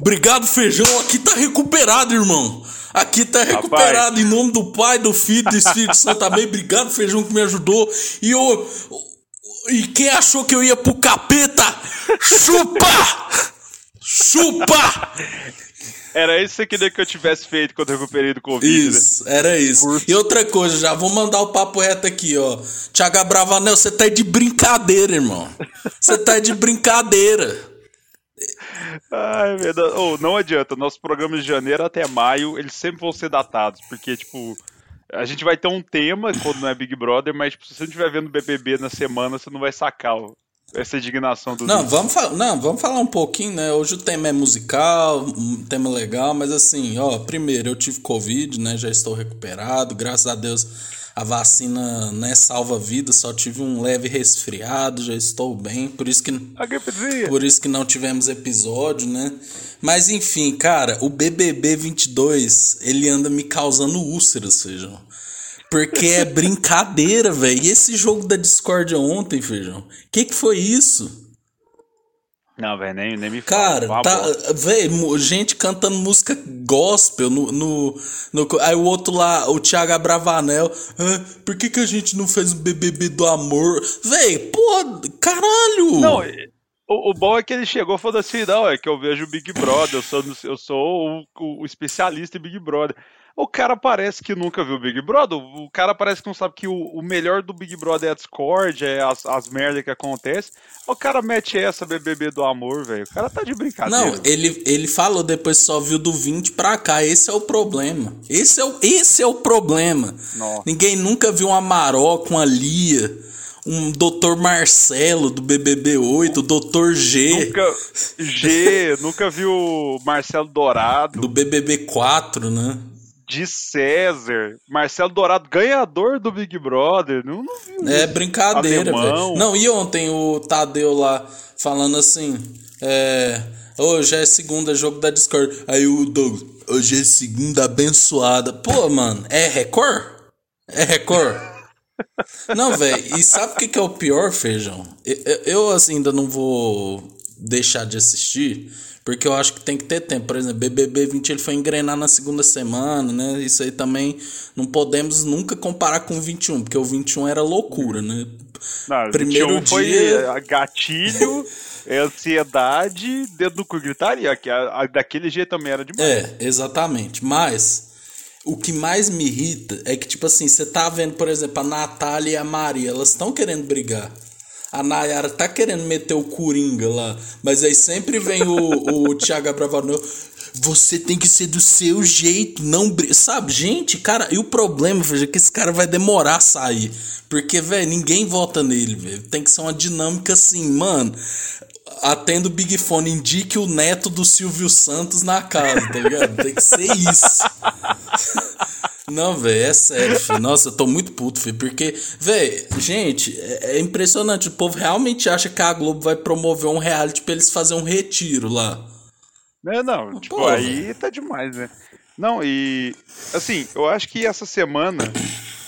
Obrigado, feijão. Aqui tá recuperado, irmão. Aqui tá recuperado em nome do Pai, do Filho, do Espírito Santo também. Obrigado, feijão, que me ajudou. E eu. E quem achou que eu ia pro capeta? Chupa! Chupa! Era isso que você queria que eu tivesse feito quando eu recuperei do Covid, Isso, né? era isso. E outra coisa, já vou mandar o papo reto aqui, ó. Tiago Bravanel, você tá de brincadeira, irmão. Você tá de brincadeira. Ai, verdade. Oh, não adianta, nossos programas de janeiro até maio, eles sempre vão ser datados, porque, tipo, a gente vai ter um tema quando não é Big Brother, mas tipo, se você não estiver vendo BBB na semana, você não vai sacar essa indignação do Não, vamos não, vamos falar um pouquinho, né? Hoje o tema é musical, um tema legal, mas assim, ó, primeiro eu tive Covid, né? Já estou recuperado, graças a Deus a vacina né, salva vida, só tive um leve resfriado, já estou bem, por isso que por isso que não tivemos episódio, né? Mas enfim, cara, o BBB 22, ele anda me causando úlceras, feijão. Porque é brincadeira, velho. E esse jogo da Discord ontem, feijão? Que que foi isso? Não, velho, nem, nem me fala. Cara, tá, velho, gente cantando música gospel no, no, no, Aí o outro lá, o Thiago Abravanel. Ah, por que, que a gente não fez o BBB do amor? Velho, porra, caralho! Não, o, o, bom é que ele chegou e falou assim: não, é que eu vejo o Big Brother, eu sou, eu sou o, o, o especialista em Big Brother. O cara parece que nunca viu Big Brother. O cara parece que não sabe que o, o melhor do Big Brother é a Discord, é as, as merdas que acontecem. O cara mete essa BBB do amor, velho. O cara tá de brincadeira. Não, ele, ele falou depois só viu do 20 pra cá. Esse é o problema. Esse é o, esse é o problema. Nossa. Ninguém nunca viu uma Maroca, uma Lia um Dr. Marcelo do BBB 8, o Dr. G. Nunca, G, nunca viu Marcelo Dourado. Do BBB 4, né? De César, Marcelo Dourado, ganhador do Big Brother. Não, não viu é brincadeira, velho. Não, e ontem o Tadeu lá falando assim: é, hoje é segunda jogo da Discord. Aí o Douglas, hoje é segunda abençoada. Pô, mano, é Record? É Record? não, velho, e sabe o que, que é o pior, feijão? Eu, eu, assim, ainda não vou deixar de assistir porque eu acho que tem que ter tempo. Por exemplo, BBB 20 ele foi engrenar na segunda semana, né? Isso aí também não podemos nunca comparar com o 21, porque o 21 era loucura, né? Não, Primeiro 21 foi dia... gatilho, ansiedade, dedo no cu, gritaria, que a, a, daquele jeito também era demais. É, exatamente. Mas o que mais me irrita é que, tipo assim, você tá vendo, por exemplo, a Natália e a Maria, elas estão querendo brigar a Nayara tá querendo meter o Coringa lá, mas aí sempre vem o, o Thiago Abravanel. Você tem que ser do seu jeito, não. Sabe, gente, cara, e o problema, veja, é que esse cara vai demorar a sair. Porque, velho, ninguém vota nele, velho. Tem que ser uma dinâmica assim, mano. Atendo o Big Fone, indique o neto do Silvio Santos na casa, tá ligado? Tem que ser isso. Não, velho, é sério, filho. Nossa, eu tô muito puto, filho. Porque, velho, gente, é, é, impressionante. O povo realmente acha que a Globo vai promover um reality pra eles fazerem um retiro lá. É, não, tipo, aí tá demais, né? Não, e. Assim, eu acho que essa semana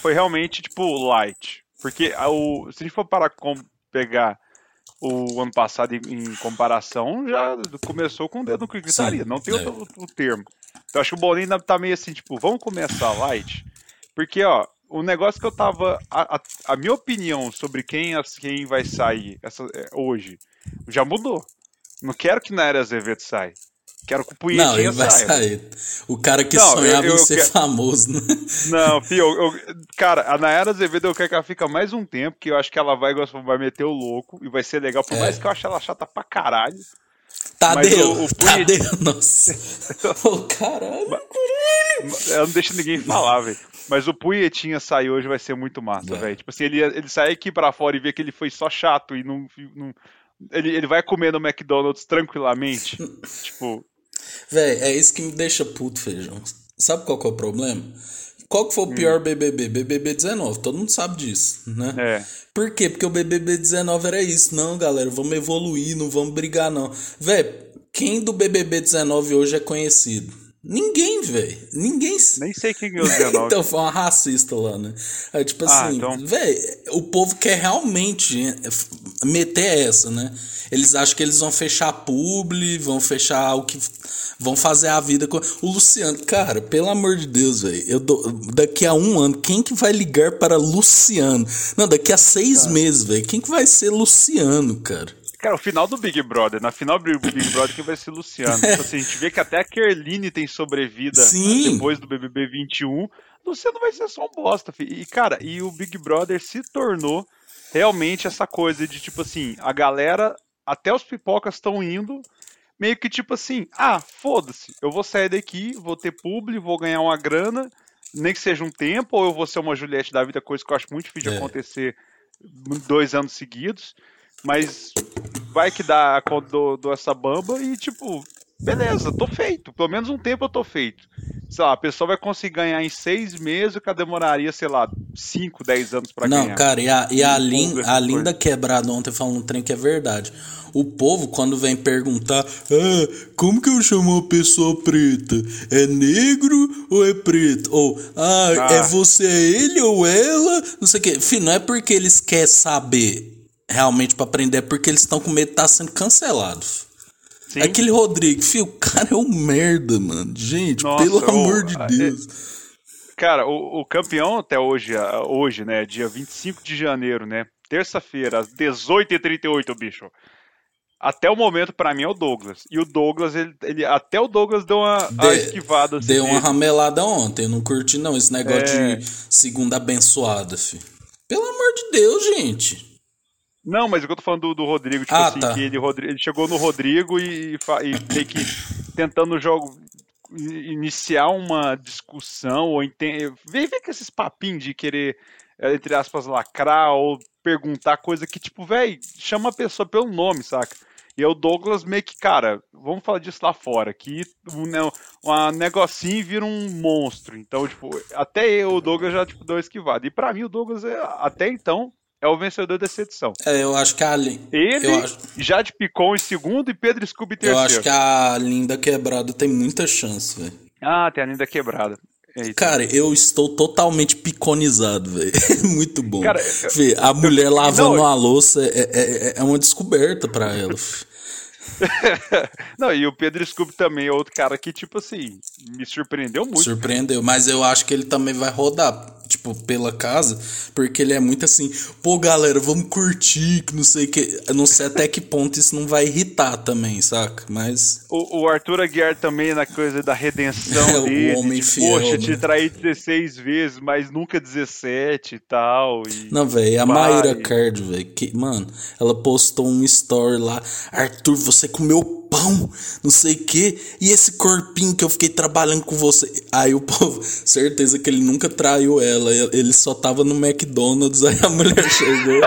foi realmente, tipo, light. Porque o, se a gente for parar com pegar o ano passado em, em comparação, já começou com o dedo no gritaria. Não tem é. outro, outro termo. Então acho que o Boninho ainda tá meio assim, tipo, vamos começar light. Porque, ó, o negócio que eu tava. A, a, a minha opinião sobre quem, quem vai sair essa, é, hoje já mudou. Não quero que Naira Azevedo saia. Quero que o Punhetinha Não, ele vai saia. sair. O cara que não, sonhava eu, eu, em ser quero... famoso, né? Não, filho, eu, cara, a Nayara Azevedo eu quero que ela fique mais um tempo, que eu acho que ela vai, vai meter o louco e vai ser legal, por é. mais que eu ache ela chata pra caralho. Tadeu, o, o Tadeu, nossa. oh, caralho. Eu não deixo ninguém falar, velho. Mas o Punhetinha sair hoje vai ser muito massa, velho. Tipo assim, ele, ele sai aqui pra fora e vê que ele foi só chato e não. não ele, ele vai comer no McDonald's tranquilamente. tipo. Velho, é isso que me deixa puto, feijão. Sabe qual que é o problema? Qual que foi o pior hum. BBB? BBB 19, todo mundo sabe disso, né? É. Por quê? Porque o BBB 19 era isso. Não, galera, vamos evoluir, não vamos brigar, não. Véi, quem do BBB 19 hoje é conhecido? Ninguém, velho. Ninguém. Nem sei quem ganhou 19. então foi uma racista lá, né? É, tipo ah, assim, então... velho, o povo quer realmente meter essa, né? Eles acham que eles vão fechar publi, vão fechar o que. Vão fazer a vida com. O Luciano, cara, pelo amor de Deus, velho. Eu dou, daqui a um ano, quem que vai ligar para Luciano? Não, daqui a seis tá. meses, velho. Quem que vai ser Luciano, cara? Cara, o final do Big Brother, na final do Big Brother, quem vai ser Luciano? Tipo assim, a gente vê que até a Kerline tem sobrevida depois do BBB 21. Luciano vai ser só um bosta, filho. E, cara, e o Big Brother se tornou realmente essa coisa de, tipo assim, a galera até os pipocas estão indo meio que tipo assim, ah, foda-se, eu vou sair daqui, vou ter publi, vou ganhar uma grana, nem que seja um tempo, ou eu vou ser uma Juliette da vida, coisa que eu acho muito difícil é. de acontecer dois anos seguidos, mas vai que dá do, do essa bamba e tipo, beleza, tô feito, pelo menos um tempo eu tô feito sei lá, a pessoa vai conseguir ganhar em seis meses, o que demoraria, sei lá, cinco, dez anos para ganhar. Não, cara, e a, e a, lin, a linda quebrada ontem falando um trem que é verdade. O povo, quando vem perguntar, ah, como que eu chamo uma pessoa preta? É negro ou é preto? Ou, ah, ah. é você, é ele ou ela? Não sei o quê. Enfim, não é porque eles querem saber realmente para aprender, é porque eles estão com medo de estar tá sendo cancelados. Sim. Aquele Rodrigo, filho, o cara é um merda, mano. Gente, Nossa, pelo o, amor de Deus. É, cara, o, o, campeão até hoje, hoje, né? Dia 25 de janeiro, né? Terça-feira, às 18h38, bicho. Até o momento, para mim, é o Douglas. E o Douglas, ele, ele até o Douglas deu uma, de, esquivada. Assim deu uma ramelada ontem, eu não curti não esse negócio é... de segunda abençoada, filho. Pelo amor de Deus, gente. Não, mas o que eu tô falando do, do Rodrigo, tipo ah, assim, tá. que ele, ele chegou no Rodrigo e, e meio que tentando o jogo iniciar uma discussão ou entender. Vem ver com esses papinhos de querer, eh, entre aspas, lacrar ou perguntar coisa que, tipo, velho, chama a pessoa pelo nome, saca? E o Douglas meio que, cara, vamos falar disso lá fora, que um, negocinho vira um monstro. Então, tipo, até eu, o Douglas já, tipo, deu esquivado. E para mim, o Douglas, é, até então, é o vencedor dessa edição. É, eu acho que a Ele, acho... Jade Picon em segundo e Pedro Scooby em terceiro. Eu acho que a Linda Quebrada tem muita chance, velho. Ah, tem a Linda Quebrada. É Cara, eu estou totalmente piconizado, velho. Muito bom. Cara, Fê, a mulher lavando não, a louça é, é, é uma descoberta para ela. Não, e o Pedro Scooby também é outro cara que, tipo assim, me surpreendeu muito. Surpreendeu, mas eu acho que ele também vai rodar tipo, pela casa, porque ele é muito assim, pô, galera, vamos curtir, que não sei que. Eu não sei até que ponto isso não vai irritar também, saca? Mas. O, o Arthur Aguiar também na coisa da redenção é, dele. O homem de, fiel. Poxa, né? te traí 16 vezes, mas nunca 17 e tal. E não, velho, a Mayra Card, velho, que, mano, ela postou um story lá, Arthur, você comeu pão, não sei o que, e esse corpinho que eu fiquei trabalhando com você. Aí o povo, certeza que ele nunca traiu ela, ele só tava no McDonald's, aí a mulher chegou.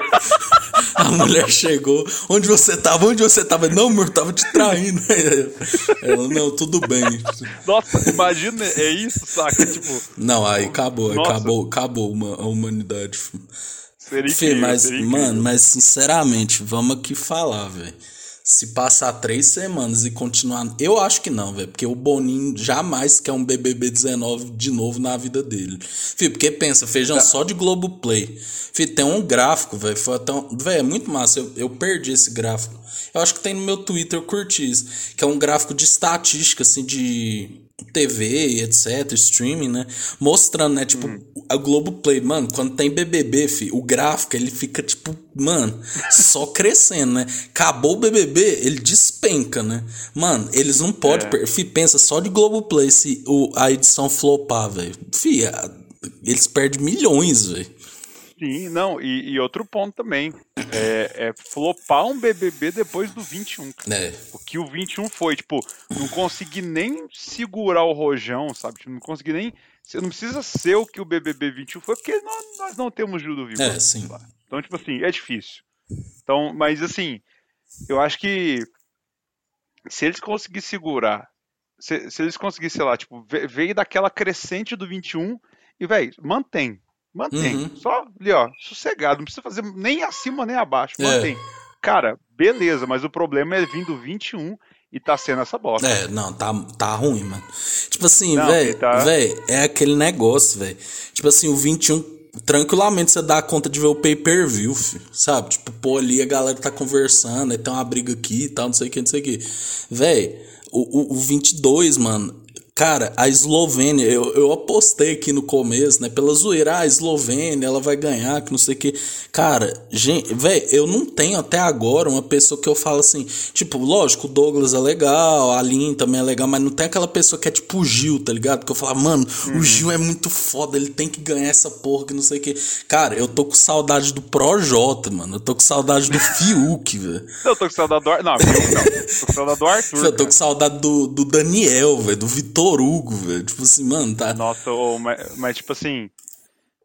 a mulher chegou, onde você tava? Onde você tava? Não, amor, tava te traindo. Ela, não, tudo bem. Nossa, imagina, é isso, saca? Tipo. Não, aí acabou, nossa. acabou, acabou uma, a humanidade. Seria Fê, mas, seria mano, mas sinceramente, vamos aqui falar, velho se passar três semanas e continuar. Eu acho que não, velho. Porque o Boninho jamais quer um BBB 19 de novo na vida dele. Fih, porque pensa, feijão tá. só de Globoplay. Fih, tem um gráfico, velho. Foi até um... Velho, é muito massa. Eu, eu perdi esse gráfico. Eu acho que tem no meu Twitter, eu curti isso. Que é um gráfico de estatística, assim, de TV, etc, streaming, né? Mostrando, né, tipo, uhum. a Globoplay, mano, quando tem BBB, fi, o gráfico, ele fica, tipo, mano, só crescendo, né? Acabou o BBB, ele despenca, né? Mano, eles não podem, é. fi, pensa só de Globoplay se o, a edição flopar, velho. Fi, eles perdem milhões, velho. Sim, não, e, e, outro ponto também. É, é, flopar um BBB depois do 21. É. O que o 21 foi, tipo, não consegui nem segurar o rojão, sabe? Tipo, não consegui nem. Não precisa ser o que o BBB 21 foi, porque nós, nós não temos Gil do Vivo. É, sim. Então, tipo assim, é difícil. Então, mas assim, eu acho que se eles conseguirem segurar, se, se eles conseguirem, sei lá, tipo, veio daquela crescente do 21 e, velho, mantém Mantém. Uhum. Só ali, ó, sossegado. Não precisa fazer nem acima nem abaixo. É. Mantém. É. Cara, beleza, mas o problema é vindo 21 e tá sendo essa bosta. É, não, tá, tá ruim, mano. Tipo assim, velho, tá... é aquele negócio, velho. Tipo assim, o 21 tranquilamente você dá conta de ver o pay-per-view, sabe? Tipo, pô, ali a galera tá conversando, aí tem uma briga aqui e tal, não sei o que, não sei o que. Véi, o, o, o 22, mano, Cara, a Eslovênia, eu, eu apostei aqui no começo, né? Pela zoeira, ah, a Eslovênia, ela vai ganhar, que não sei o que. Cara, gente, velho, eu não tenho até agora uma pessoa que eu falo assim, tipo, lógico, o Douglas é legal, a Lin também é legal, mas não tem aquela pessoa que é tipo o Gil, tá ligado? Que eu falo, mano, uhum. o Gil é muito foda, ele tem que ganhar essa porra, que não sei o que. Cara, eu tô com saudade do Projota, mano. Eu tô com saudade do Fiuk, velho. Eu tô com saudade do Arthur. Não, Fiuk não. Tô com saudade do Arthur. Eu tô com saudade do, do Daniel, velho, do Vitor Hugo, velho. Tipo assim, mano, tá. Nossa, oh, mas, mas, tipo assim.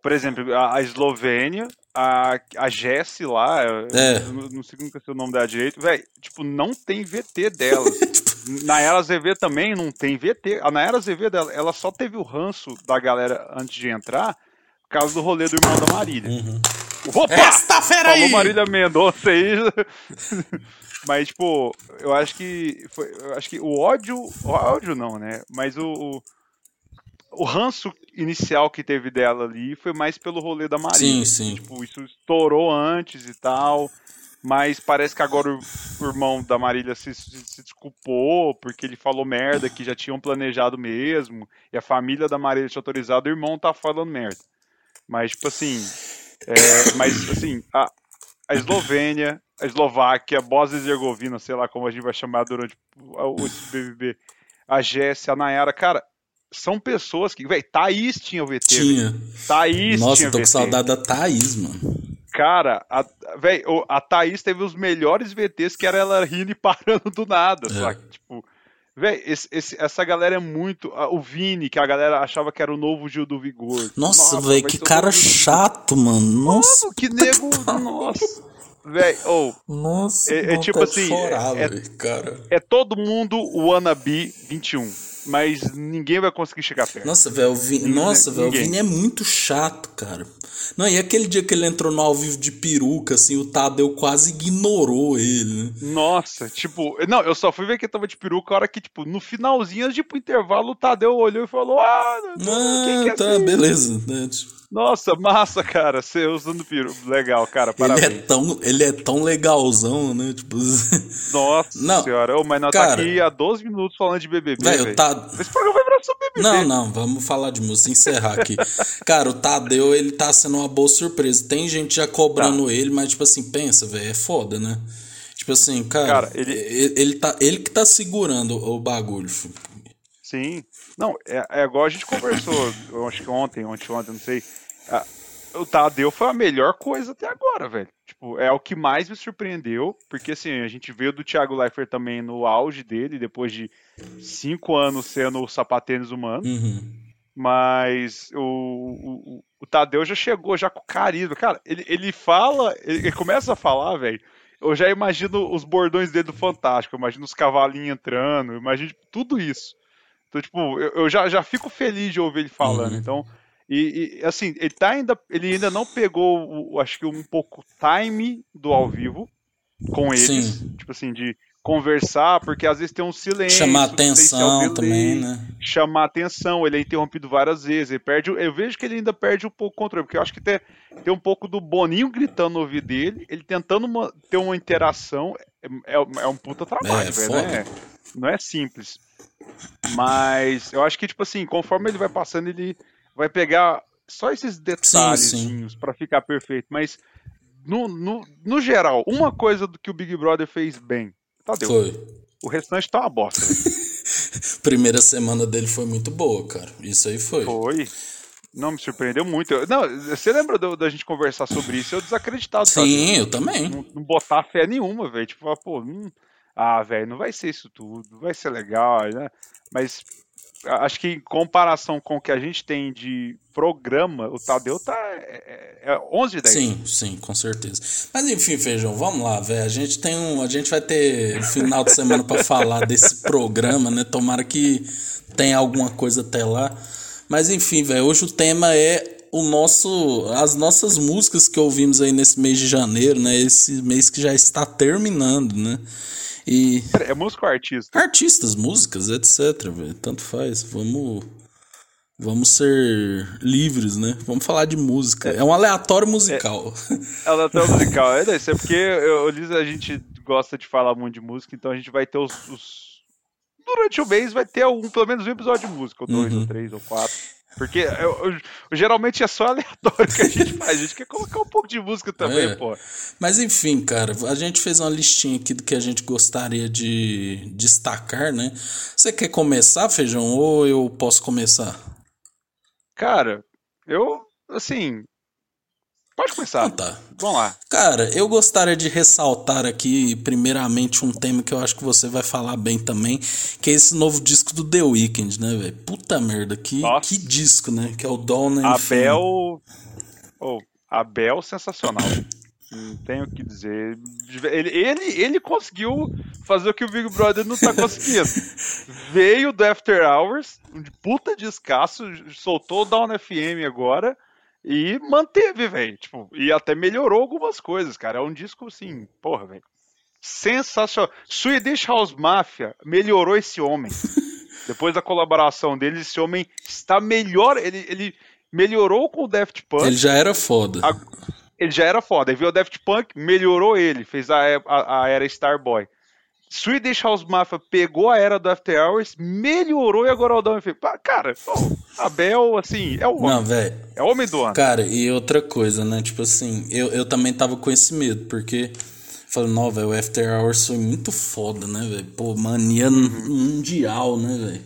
Por exemplo, a, a Eslovênia, a, a Jessie lá, é. não, não sei nunca é o nome dela direito, velho, tipo, não tem VT dela. Na Era ZV também não tem VT. A Nayara ZV dela, ela só teve o ranço da galera antes de entrar por causa do rolê do irmão da Marília. Uhum. Opa! Esta fera aí! Marília Mendonça aí. Mas, tipo, eu acho que. Foi, eu acho que o ódio. O ódio não, né? Mas o, o, o ranço inicial que teve dela ali foi mais pelo rolê da Maria. Sim, sim. Tipo, isso estourou antes e tal. Mas parece que agora o, o irmão da Marília se, se, se, desculpou porque ele falou merda que já tinham planejado mesmo. E a família da Marília tinha autorizado, o irmão tá falando merda. Mas, tipo assim. É, mas, assim, a, a Eslovênia, a Eslováquia, a Bósnia e Herzegovina, sei lá como a gente vai chamar durante o BBB, a Jéssica, a Nayara, cara, são pessoas que, velho, Thaís tinha o VT. Tinha. Thaís Nossa, tinha tô com saudade da Thaís, mano. Cara, a, véio, a Thaís teve os melhores VTs que era ela rindo e parando do nada, é. sabe? Tipo, Véi, esse, esse, essa galera é muito. O Vini, que a galera achava que era o novo Gil do Vigor. Nossa, velho, que cara chato, mano. Nossa. Mano, que nego. nossa. Véi, ou. Oh, nossa, é, é tipo assim. Chorar, é, véio, cara. é todo mundo o Wannabe 21 mas ninguém vai conseguir chegar perto. Nossa, velho, o Vini, nossa, velho, o Vini é muito chato, cara. Não, e aquele dia que ele entrou no ao vivo de peruca, assim, o Tadeu quase ignorou ele, né? Nossa, tipo, não, eu só fui ver que ele tava de peruca a hora que, tipo, no finalzinho, tipo, intervalo, o Tadeu olhou e falou: Ah, ah que tá, beleza, né? Tipo, nossa, massa, cara. Você usando peru. Legal, cara. Parabéns. Ele é tão, ele é tão legalzão, né? Tipo. Nossa não, senhora. Oh, mas nós tá cara, tá aqui há 12 minutos falando de BBB. Velho, Esse programa vai virar sobre BBB. Não, não. Vamos falar de música. Encerrar aqui. cara, o Tadeu, ele tá sendo uma boa surpresa. Tem gente já cobrando tá. ele, mas, tipo assim, pensa, velho. É foda, né? Tipo assim, cara. cara ele... ele... Ele, tá, ele que tá segurando o bagulho. Sim. Não, é, é igual a gente conversou, eu acho que ontem, ontem, ontem, não sei. O Tadeu foi a melhor coisa até agora, velho. Tipo, é o que mais me surpreendeu, porque assim, a gente veio do Thiago Leifert também no auge dele, depois de cinco anos sendo o sapatênis humano. Uhum. Mas o, o, o, Tadeu já chegou já com carisma. Cara, ele, ele fala, ele, ele começa a falar, velho. Eu já imagino os bordões dele do Fantástico, eu imagino os cavalinhos entrando, eu imagino tipo, tudo isso. Então, tipo, eu, eu, já, já fico feliz de ouvir ele falando. Uhum. Então, e, e, assim, ele, tá ainda, ele ainda não pegou, o, acho que um pouco time do ao vivo com eles. Sim. Tipo assim, de conversar, porque às vezes tem um silêncio. Chamar atenção também, né? Chamar atenção, ele é interrompido várias vezes. Ele perde, eu vejo que ele ainda perde um pouco o controle, porque eu acho que tem, tem um pouco do Boninho gritando no ouvido dele, ele tentando uma, ter uma interação. É, é, é um puta trabalho, é, velho. Não é, não é simples. Mas eu acho que, tipo assim, conforme ele vai passando, ele vai pegar só esses detalhes para ficar perfeito. Mas, no, no, no geral, uma coisa do que o Big Brother fez bem, Tadeu. Foi. O restante tá uma bosta. Primeira semana dele foi muito boa, cara. Isso aí foi. Foi. Não, me surpreendeu muito. Não, você lembra da gente conversar sobre isso? Eu desacreditado. Sim, sabe? eu também. Não, não, botar fé nenhuma, velho. Tipo, pô, hum, ah, velho, não vai ser isso tudo, vai ser legal, né? Mas acho que em comparação com o que a gente tem de programa, o Tadeu tá é, é 11 de 10. Sim, sim, com certeza. Mas enfim, Feijão, vamos lá, velho. A gente tem um, a gente vai ter final de semana para falar desse programa, né? Tomara que tenha alguma coisa até lá. Mas enfim, velho, hoje o tema é o nosso, as nossas músicas que ouvimos aí nesse mês de janeiro, né? Esse mês que já está terminando, né? E É música ou artista? artistas, músicas, etc. véio, Tanto faz. Vamos, vamos ser livres, né? Vamos falar de música. É um aleatório musical. Ela até musical. É, deve ser porque eu, eu, a gente gosta de falar muito de música, então a gente vai ter os. os- Durante o mês vai ter um, pelo menos um episódio de música, ou dois, Uhum. ou três, ou quatro. Porque eu- eu- geralmente é só aleatório que a gente faz. A gente quer colocar um pouco de música também, É. pô. Mas enfim, cara, a gente fez uma listinha aqui do que a gente gostaria de destacar, né? Você quer começar, Feijão, ou eu posso começar? Cara, eu, assim. Pode começar. Então tá. Vamos lá. Cara, eu gostaria de ressaltar aqui, primeiramente, um tema que eu acho que você vai falar bem também, que é esse novo disco do The Weeknd, né, velho? Puta merda, que, Nossa. que disco, né? Que é o Dawn and. Abel. Oh, Abel sensacional. Não tenho o que dizer. Ele, ele, ele conseguiu fazer o que o Big Brother não tá conseguindo. Veio do After Hours, um de puta descasso, soltou o Down FM agora e manteve, velho. Tipo, e até melhorou algumas coisas, cara. É um disco assim, porra, velho. Sensacional. Swedish House Mafia melhorou esse homem. Depois da colaboração deles, esse homem está melhor. Ele, ele melhorou com o Daft Punk. Ele já era foda. A- ele já era foda. Aí veio o Daft Punk, melhorou ele, fez a, a, a era Starboy. Swedish House Mafia pegou a era do After Hours, melhorou e agora o Down fez. Cara, Abel, assim, é o homem. Não, velho. É o homem do ano. Cara, e outra coisa, né? Tipo assim, eu, eu também tava com esse medo, porque. Falei, não, velho, o After Hours foi muito foda, né, velho? Pô, mania mundial, né, velho?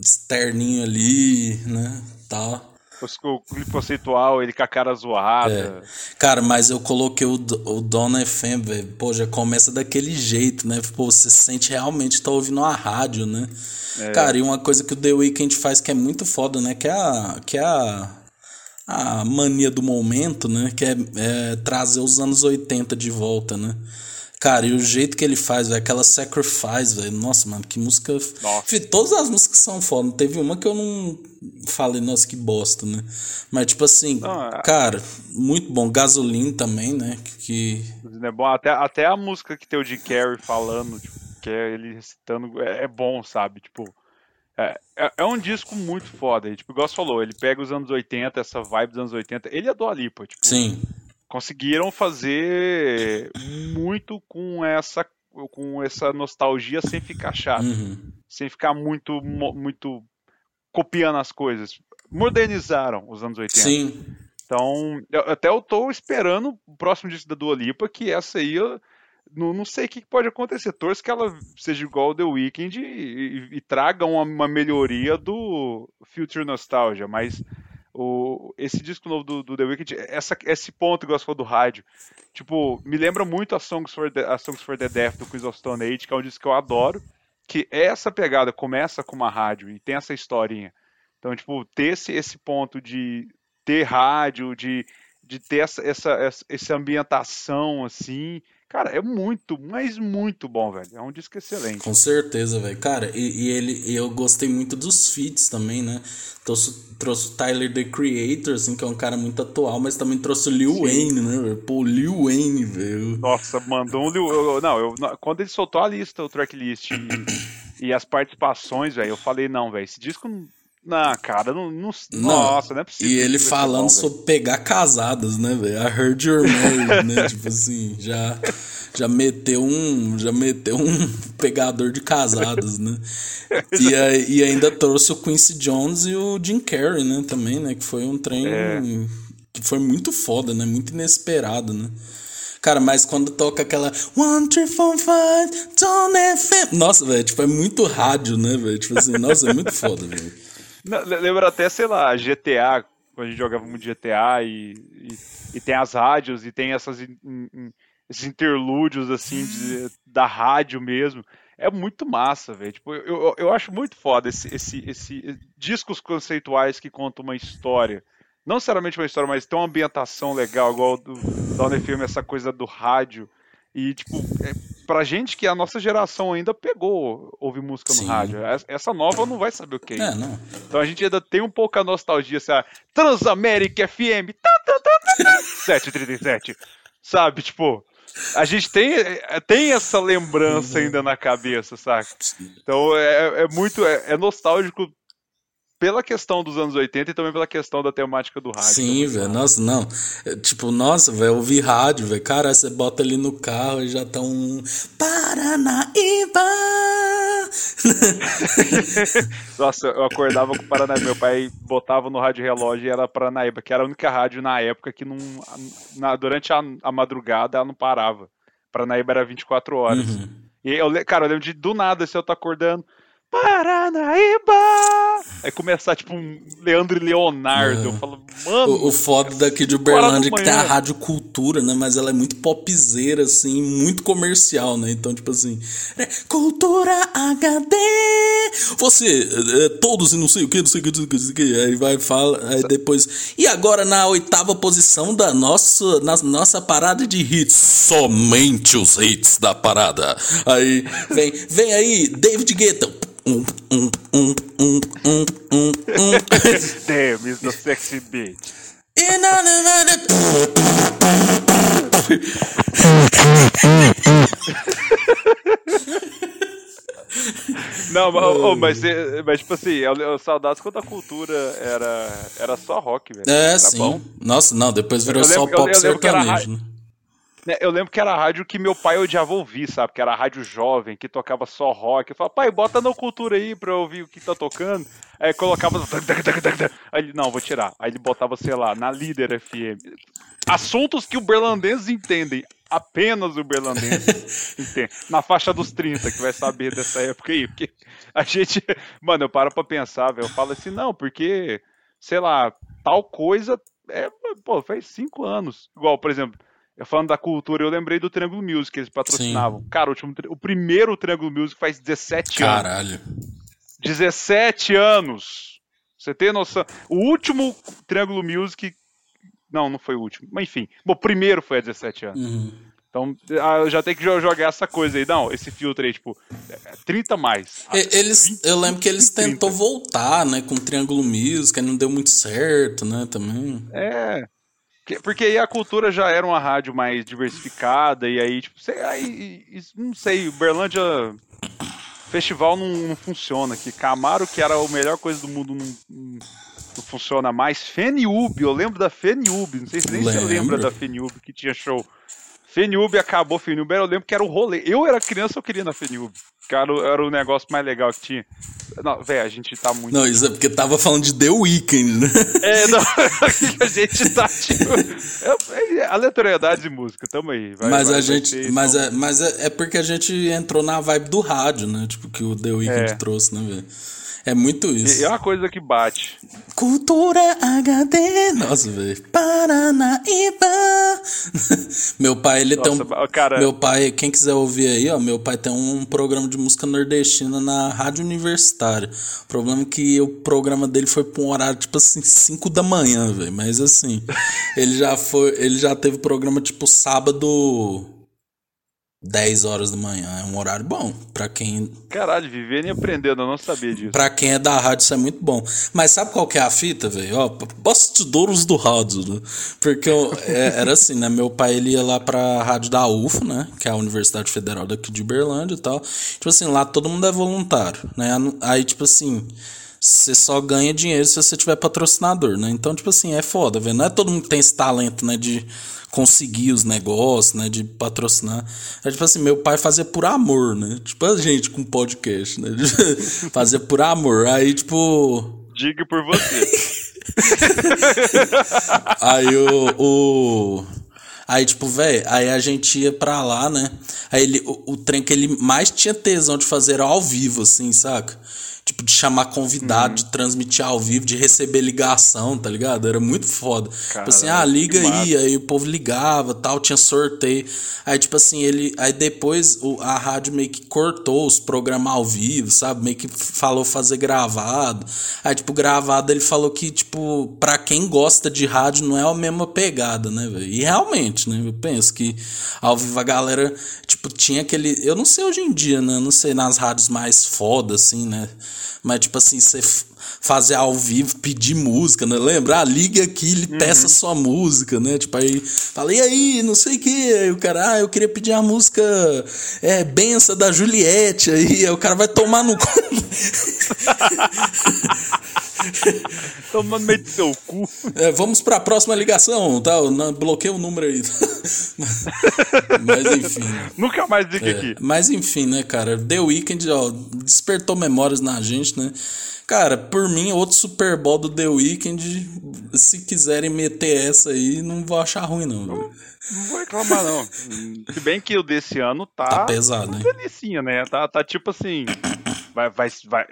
Externinho ali, né? Tal. O clipe conceitual, ele com a cara zoada. Cara, mas eu coloquei o, o Dona FM, velho. Pô, já começa daquele jeito, né? Pô, você sente realmente tá ouvindo uma rádio, né? Cara, e uma coisa que o The Weeknd faz que é muito foda, né? Que é a. Que é a a mania do momento, né? Que é, é trazer os anos 80 de volta, né? Cara, e o jeito que ele faz, velho, aquela Sacrifice, velho. Nossa, mano, que música. Nossa. Todas as músicas são foda. Teve uma que eu não falei, nossa, que bosta, né? Mas, tipo assim, Não, é- cara, muito bom. Gasoline também, né? Que. É bom, até, até a música que tem o Jim Carrey falando, tipo, que é ele recitando, é, é bom, sabe? Tipo, é, é, é um disco muito foda. E, tipo, igual você falou, ele pega os anos 80, essa vibe dos anos 80. Ele é do Alipa, tipo, Sim. Conseguiram fazer muito com essa com essa nostalgia sem ficar chato, Uhum. sem ficar muito muito copiando as coisas. Modernizaram os anos 80. Sim. Então, eu- até eu tô esperando o próximo disco da Dua Lipa, que essa aí eu não, não sei o que que pode acontecer. Torço que ela seja igual ao The Weeknd e, e- e traga uma, uma melhoria do Future Nostalgia, mas o, esse disco novo do, do The Weeknd, essa, esse ponto, igual você falou do rádio, tipo, me lembra muito a Songs for the, a Songs for the Deaf do Queens of Stone Age, que é um disco que eu adoro, que é essa pegada começa com uma rádio e tem essa historinha. Então, tipo, ter esse, esse ponto de ter rádio, de, de ter essa, essa, essa, essa ambientação assim, cara, é muito, mas muito bom, velho. É um disco excelente. Com certeza, velho. Cara, e, e ele, e eu gostei muito dos feats também, né? Trouxe, trouxe o Tyler The Creator, assim, que é um cara muito atual, mas também trouxe o Lil Wayne, né? velho? Pô, Lil Wayne, velho. Nossa, mandou um. Lil- eu- Não, eu, quando ele soltou a lista, o tracklist e, e as participações, velho, eu falei, não, velho, esse disco. Não- cara, não, não- Nossa, não é possível. E ele ser falando sobre pegar casadas, né, velho? I heard you're married, né? tipo assim, já, já meteu um. Já meteu um pegador de casadas, né? E, aí- e ainda trouxe o Quincy Jones e o Jim Carrey, né? Também, né? Que foi um trem É. que foi muito foda, né? Muito inesperado, né? Cara, mas quando toca aquela One, three, four, five, Don't FM. Nossa, velho, tipo, é muito rádio, né, velho? Tipo assim, nossa, é muito foda, velho. Lembra até, sei lá, GTA, quando a gente jogava muito GTA e, e, e tem as rádios e tem essas, in- in- esses interlúdios assim de- da rádio mesmo. É muito massa, velho. Tipo, eu, eu, eu acho muito foda esse, esse, esse discos conceituais que contam uma história. Não necessariamente uma história, mas tem uma ambientação legal, igual do, da filme, essa coisa do rádio. E, tipo, é- pra gente que a nossa geração ainda pegou ouvir música no Sim. rádio. Essa- nova não vai saber o que é É, não. Então a gente ainda tem um pouco a nostalgia, assim, a Transamérica FM, tá, tá, tá, tá, tá, 737, sabe? Tipo, a gente tem, é, tem essa lembrança ainda na cabeça, saca? Então é, é muito, é, é nostálgico pela questão dos anos 80 e também pela questão da temática do rádio. Sim, velho. Nossa, não. É, Tipo, nossa, velho, ouvir rádio, velho. Cara, você bota ali no carro e já tá um. Paranaíba! Nossa, eu acordava com o Paranaíba. Meu pai botava no rádio relógio e era Paranaíba, que era a única rádio na época que não. na- durante a, a madrugada ela não parava. Paranaíba era 24 horas. Uhum. E eu, cara, eu lembro de do nada se eu tô acordando. Paranaíba! Aí começar, tipo, um Leandro e Leonardo. Eu falo, mano. O, o foda daqui de Uberlândia é que tem a. Rádio Cultura, né? Mas ela é muito popzeira, assim, muito comercial, né? Então, tipo assim, é, Cultura HD! Você, é, é, todos e não sei o que, não sei o que, não sei o que, não sei o que. Aí vai, fala, aí depois. E agora na oitava posição da nossa, na nossa parada de hits. Somente os hits da parada. Aí, vem, vem aí, David Guetta. Um, um, um, um, um, um, um. Damn, is the sexy bitch. Não, mas, ô, mas, é- mas, tipo assim, eu, eu saudades quando a cultura era, era só rock, velho. É, Era sim. bom. Nossa, não, depois virou Eu só lembro- eu- pop eu era sertanejo, né? Né, Eu lembro que era a rádio que meu pai odiava ouvir, sabe? Que era a rádio jovem, que tocava só rock. Eu falava, pai, bota na cultura aí pra eu ouvir o que tá tocando. Aí colocava. Aí ele, não, vou tirar. Aí ele botava, sei lá, na Líder FM. Assuntos que o berlandenses entendem. Apenas o berlandense entende. Na faixa dos 30, que vai saber dessa época aí. Porque a gente. Mano, eu paro pra pensar, velho. Eu falo assim, não, porque, sei lá, tal coisa. É, pô, faz cinco anos. Igual, por exemplo. Eu falando da cultura, eu lembrei do Triângulo Music que eles patrocinavam. Cara, o, último, o primeiro Triângulo Music faz 17 anos. Caralho. 17 anos. Você tem noção? O último Triângulo Music. Não, não foi o último. Mas enfim. Bom, o primeiro foi há 17 anos. Uhum. Então ah, já tenho que jo- jogar essa coisa aí. Não, esse filtro aí, tipo, é 30 mais. E- Eles, eu lembro que eles 30. tentou voltar, né, com Triângulo Music, aí não deu muito certo, né, também. É. Que- Porque aí a cultura já era uma rádio mais diversificada, e aí, tipo, sei, aí, não sei, Uberlândia. Festival não, não funciona aqui. Camaro, que era a melhor coisa do mundo, não, não- funciona mais. Feniub, eu lembro da Feniub, não sei se nem você lembra da Feniub que tinha show. Feniub acabou, Feniub, eu lembro que era o rolê. Eu era criança, eu queria na Feniub. Que era, o- negócio mais legal que tinha. Não, velho, a gente tá muito. Não, isso é porque tava falando de The Weeknd, né? É, não, a gente tá tipo. É, é, aleatoriedade de música, tamo aí. vai, mas vai, a gente, mas, então. é, mas é, é porque a gente entrou na vibe do rádio, né? Tipo, que o The Weeknd É. trouxe, né, velho? É muito isso. E é uma coisa que bate. Cultura HD. Nossa, velho. Paranaíba. meu pai, ele tem Nossa, um. cara- Meu pai, quem quiser ouvir aí, ó, meu pai tem um programa de música nordestina na Rádio Universitária. O problema é que o programa dele foi pra um horário, tipo assim, 5 da manhã, velho. Mas assim, ele já foi. Ele já teve programa, tipo, sábado. 10 horas da manhã. É um horário bom. Pra quem Caralho, vivendo e aprendendo, eu não sabia disso. Pra quem é da rádio, isso é muito bom. Mas sabe qual que é a fita, velho? Ó, bastidores do rádio, né? Porque eu- é- era assim, né? Meu pai, ele ia lá pra rádio da UFO, né? Que é a Universidade Federal daqui de Uberlândia e tal. Tipo assim, lá todo mundo é voluntário, né? Aí, tipo assim... Você só ganha dinheiro se você tiver patrocinador, né? Então, tipo assim, é foda, velho. Não é todo mundo que tem esse talento, né? De conseguir os negócios, né? De patrocinar. É tipo assim, meu pai fazia por amor, né? Tipo a gente com podcast, né? fazia por amor. Aí, tipo. Diga por você. Aí o. o- Aí, tipo, velho, aí a gente ia pra lá, né? Aí ele, o, o trem que ele mais tinha tesão de fazer era ao vivo, assim, saca? Tipo, de chamar convidado, uhum. de transmitir ao vivo, de receber ligação, tá ligado? Era muito foda. Cara, tipo assim, ah, liga aí, aí o povo ligava tal, tinha sorteio. Aí, tipo assim, ele. Aí depois o, a rádio meio que cortou os programas ao vivo, sabe? Meio que falou fazer gravado. Aí, tipo, gravado ele falou que, tipo, pra quem gosta de rádio não é a mesma pegada, né, velho? E realmente, né? Eu penso que ao vivo a galera, tipo, tinha aquele. Eu não sei hoje em dia, né? Eu não sei nas rádios mais foda, assim, né? Mas, tipo assim, você fazer ao vivo, pedir música, né? Lembra? Ah, liga aqui, ele uhum. peça sua música, né? Tipo, aí falei, e aí, não sei o que. Aí o cara, ah, eu queria pedir a música é, Benção da Juliette. Aí, aí o cara vai tomar no. Tomando meio do seu cu. É, vamos para a próxima ligação, tá? Bloqueia o número aí. mas enfim. Nunca mais diga é, aqui. Mas enfim, né, cara? The Weeknd, ó, despertou memórias na gente, né? Cara, por mim, outro Super Bowl do The Weeknd, se quiserem meter essa aí, não vou achar ruim, não. Não, não vou reclamar, não. Se bem que o desse ano tá. Tá pesado, né? Delicinha, né? Tá, tá tipo assim. Vai, vai, vai,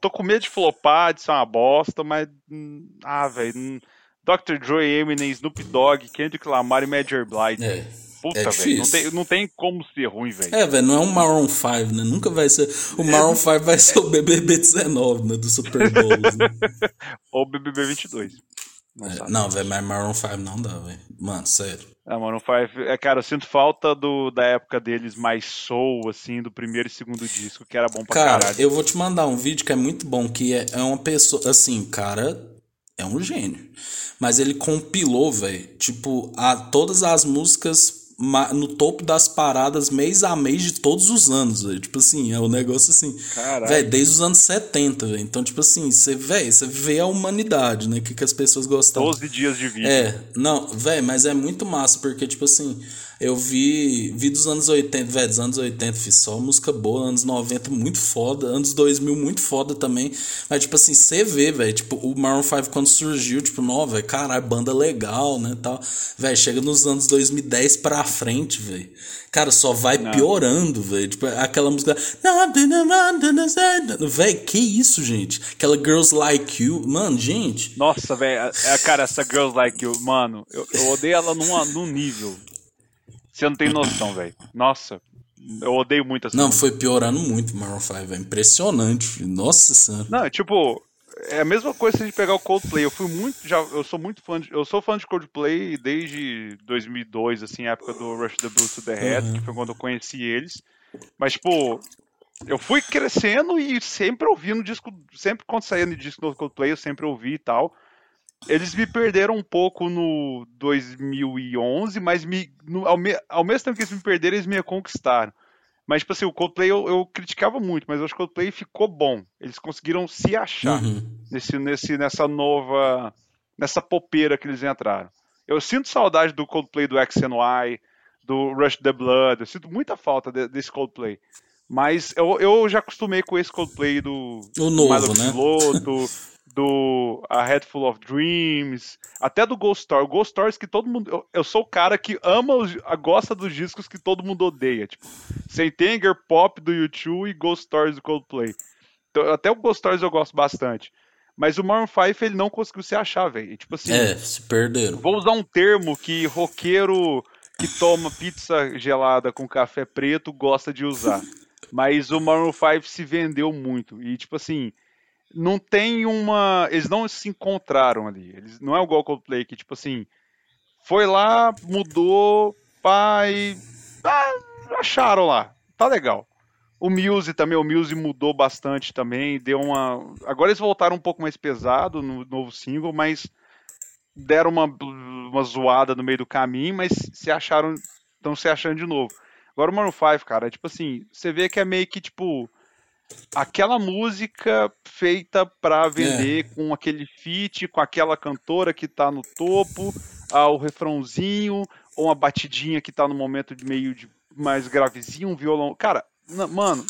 tô com medo de flopar, de ser uma bosta, mas. Hum, ah, velho. Hum, Dr. Dre, Eminem, Snoop Dogg, Kendrick Lamar e Major Blige. É. Puta, é velho. Não tem, não tem como ser ruim, velho. É, velho, não é um Maroon 5, né? Nunca vai ser. O Maroon 5 vai ser o BBB 19, né? Do Super Bowl. Né? Ou o BBB 22. Não, é, não velho, mas Maroon 5 não dá, velho. Mano, sério. É, Maroon 5, é, cara, eu sinto falta do, da época deles mais soul, assim, do primeiro e segundo disco, que era bom pra cara, caralho. eu vou te mandar um vídeo que é muito bom, que é, é uma pessoa, assim, cara, é um gênio. Mas ele compilou, velho, tipo, a, todas as músicas no topo das paradas mês a mês de todos os anos, véio. Tipo assim, é um negócio assim. Velho, desde os anos 70, velho. Então, tipo assim, você, velho, você vê a humanidade, né? O que, que as pessoas gostam. 12 dias de vida. É, não, velho, mas é muito massa, porque, tipo assim, eu vi, vi dos anos 80, velho, dos anos 80, fiz só música boa, anos 90 muito foda, anos 2000 muito foda também. Mas, tipo assim, você vê, velho, tipo, o Maroon 5 quando surgiu, tipo, não, velho, caralho, banda legal, né, tal. Velho, chega nos anos 2010 pra frente, velho. Cara, só vai não. piorando, velho. Tipo, aquela música. Velho, que isso, gente? Aquela Girls Like You. Mano, gente. Nossa, velho. Cara, essa Girls Like You, mano, eu, eu odeio ela num, num nível. Você não tem noção, velho. Nossa, eu odeio muito essa Não, música. foi piorando muito Maroon 5, é impressionante. Nossa senhora. Não, tipo, é a mesma coisa se a gente pegar o Coldplay. Eu fui muito, já, eu sou muito fã de, eu sou fã de Coldplay desde 2002, assim, época do Rush the Blue to the Head, uhum. que foi quando eu conheci eles. Mas, tipo, eu fui crescendo e sempre ouvindo disco, sempre quando saía no disco do Coldplay, eu sempre ouvi e tal. Eles me perderam um pouco no 2011, mas me, no, ao, me, ao, mesmo tempo que eles me perderam, eles me conquistaram. Mas, tipo assim, o Coldplay eu, eu, criticava muito, mas eu acho que o Coldplay ficou bom. Eles conseguiram se achar uhum. nesse, nesse, nessa nova. nessa popeira que eles entraram. Eu sinto saudade do Coldplay do XNY, do Rush the Blood, eu sinto muita falta de, desse Coldplay. Mas eu, eu já acostumei com esse Coldplay do. O novo, né? Piloto, do A Head Full of Dreams, até do Ghost Story. O Ghost Stories que todo mundo. Eu, eu sou o cara que ama, os, gosta dos discos que todo mundo odeia. Tipo, Sentenger, Pop do YouTube e Ghost Stories do Coldplay. Então, até o Ghost Stories eu gosto bastante. Mas o Maroon 5 ele não conseguiu se achar, velho. Tipo assim. É, se perderam. Vou usar um termo que roqueiro que toma pizza gelada com café preto gosta de usar. Mas o Maroon 5 se vendeu muito. E, tipo assim, não tem uma. Eles não se encontraram ali. Eles, não é igual o Coldplay que, tipo assim, foi lá, mudou, pai. Ah, acharam lá. Tá legal. O Muse também, o Muse mudou bastante também, deu uma. Agora eles voltaram um pouco mais pesado no novo single, mas deram uma, uma zoada no meio do caminho, mas se acharam. Estão se achando de novo. Agora o Maroon 5, cara, é tipo assim, você vê que é meio que tipo aquela música feita para vender é. com aquele feat, com aquela cantora que tá no topo, ah, o refrãozinho, ou uma batidinha que tá no momento de meio de mais gravezinho, um violão. Cara, mano,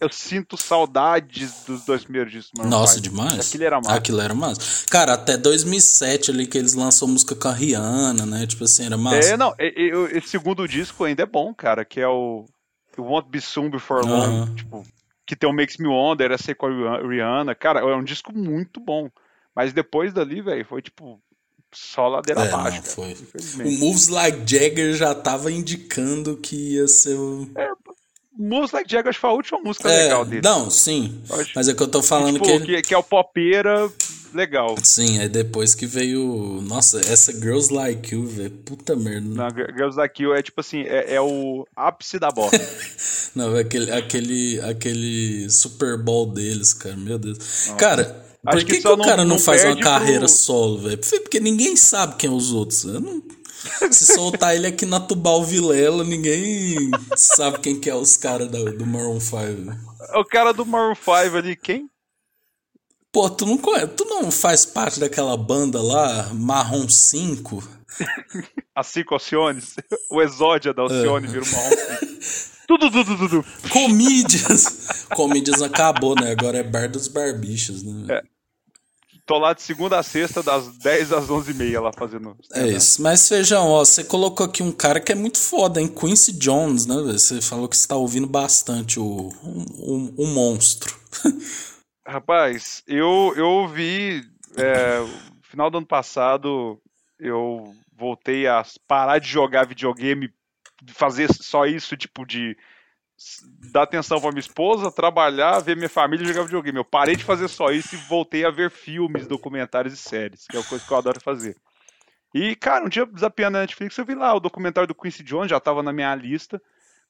eu sinto saudades dos dois primeiros discos. Mano, Nossa, pai. demais. Aquilo era massa. Aquilo era massa. Cara, até 2007 ali que eles lançou música com a Rihanna, né? Tipo assim, era massa. É, não, esse segundo disco ainda é bom, cara, que é o It Won't Be Soon Before Long. Tipo, que tem o Makes Me Wonder, essa aí com a Rihanna. Cara, é um disco muito bom. Mas depois dali, velho, foi tipo só ladeira É, abaixo. não, cara, foi. O. Moves Like Jagger já tava indicando que ia ser o. Moves Like Jagger acho que foi a última música É, legal dele. não, sim. Acho- Mas é que eu tô falando tipo, que que, que é o popeira legal. Sim, aí depois que veio. Nossa, essa Girls Like You, velho. Puta merda. Na Girls Like You é tipo assim, é, é o ápice da bosta. Não, aquele, aquele, aquele Super Bowl deles, cara, meu Deus. Cara, por Acho que, que que só o não- cara não, não faz uma carreira pro- solo, velho? Porque ninguém sabe quem é os outros. Eu não- Se soltar ele aqui na Tubal Vilela, ninguém sabe quem que é os caras do, do Maroon 5. velho. o cara do Maroon 5 ali, quem? Pô, tu não, tu não faz parte daquela banda lá, Marrom 5? A Cico Alciones. O Exódia da Alcione É. vira uma Tudo, tudo, tudo. Comídias! Comídias acabou, né? Agora é Bar dos Barbichos, né? Tô lá de segunda a sexta, das 10 às 11h30 lá fazendo. É isso. Mas, Feijão, ó, você colocou aqui um cara que é muito foda, hein? Quincy Jones, né? Você falou que você tá ouvindo bastante o, um- um monstro. Rapaz, eu, eu ouvi. É, final do ano passado, eu voltei a parar de jogar videogame, fazer só isso, tipo, de dar atenção pra minha esposa, trabalhar, ver minha família e jogar videogame. Eu parei de fazer só isso e voltei a ver filmes, documentários e séries, que é uma coisa que eu adoro fazer. E, cara, um dia desafiando a Netflix, eu vi lá o documentário do Quincy Jones, já tava na minha lista.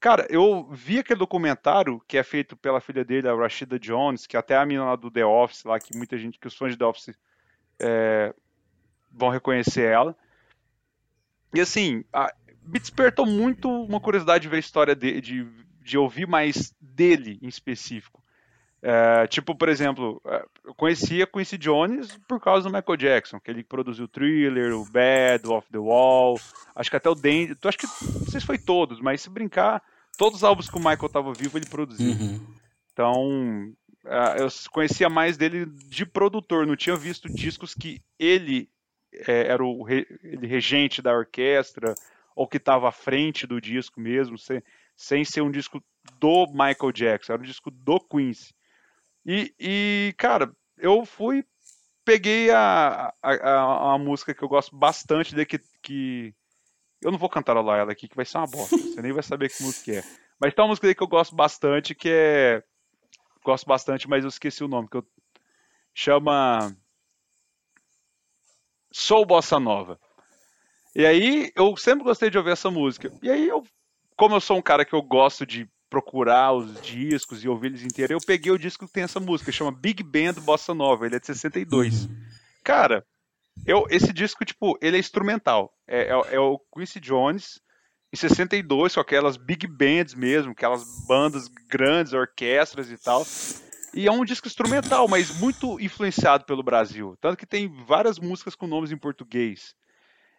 Cara, eu vi aquele documentário que é feito pela filha dele, a Rashida Jones, que até a menina lá do The Office, lá, que muita gente, que os fãs de The Office é, vão reconhecer ela. E assim, a- me despertou muito uma curiosidade de ver a história dele, de, de ouvir mais dele em específico. É, tipo, por exemplo, é, eu conhecia Quincy Jones por causa do Michael Jackson, que ele produziu o Thriller, o Bad, o Off the Wall, acho que até o Danger, acho que não sei se foi todos, mas se brincar, todos os álbuns que o Michael estava vivo ele produziu. Uhum. Então, ah, eu conhecia mais dele de produtor, não tinha visto discos que ele eh, era o re- ele regente da orquestra, ou que estava à frente do disco mesmo, sem, sem ser um disco do Michael Jackson, era um disco do Quincy. E, e, cara, eu fui, peguei a, a, a, a música que eu gosto bastante dele, que, que eu não vou cantarolar ela aqui, que vai ser uma bosta, você nem vai saber que música é. Mas tem uma música dele que eu gosto bastante, que é gosto bastante, mas eu esqueci o nome, que eu chama Sou Bossa Nova. E aí eu sempre gostei de ouvir essa música. E aí eu, como eu sou um cara que eu gosto de procurar os discos e ouvir eles inteiros, eu peguei o disco que tem essa música, chama Big Band Bossa Nova, ele é de 62. Cara, eu, esse disco, tipo, ele é instrumental. É, é- é o Quincy Jones em 62, com aquelas big bands mesmo, aquelas bandas grandes, orquestras e tal. E é um disco instrumental, mas muito influenciado pelo Brasil. Tanto que tem várias músicas com nomes em português.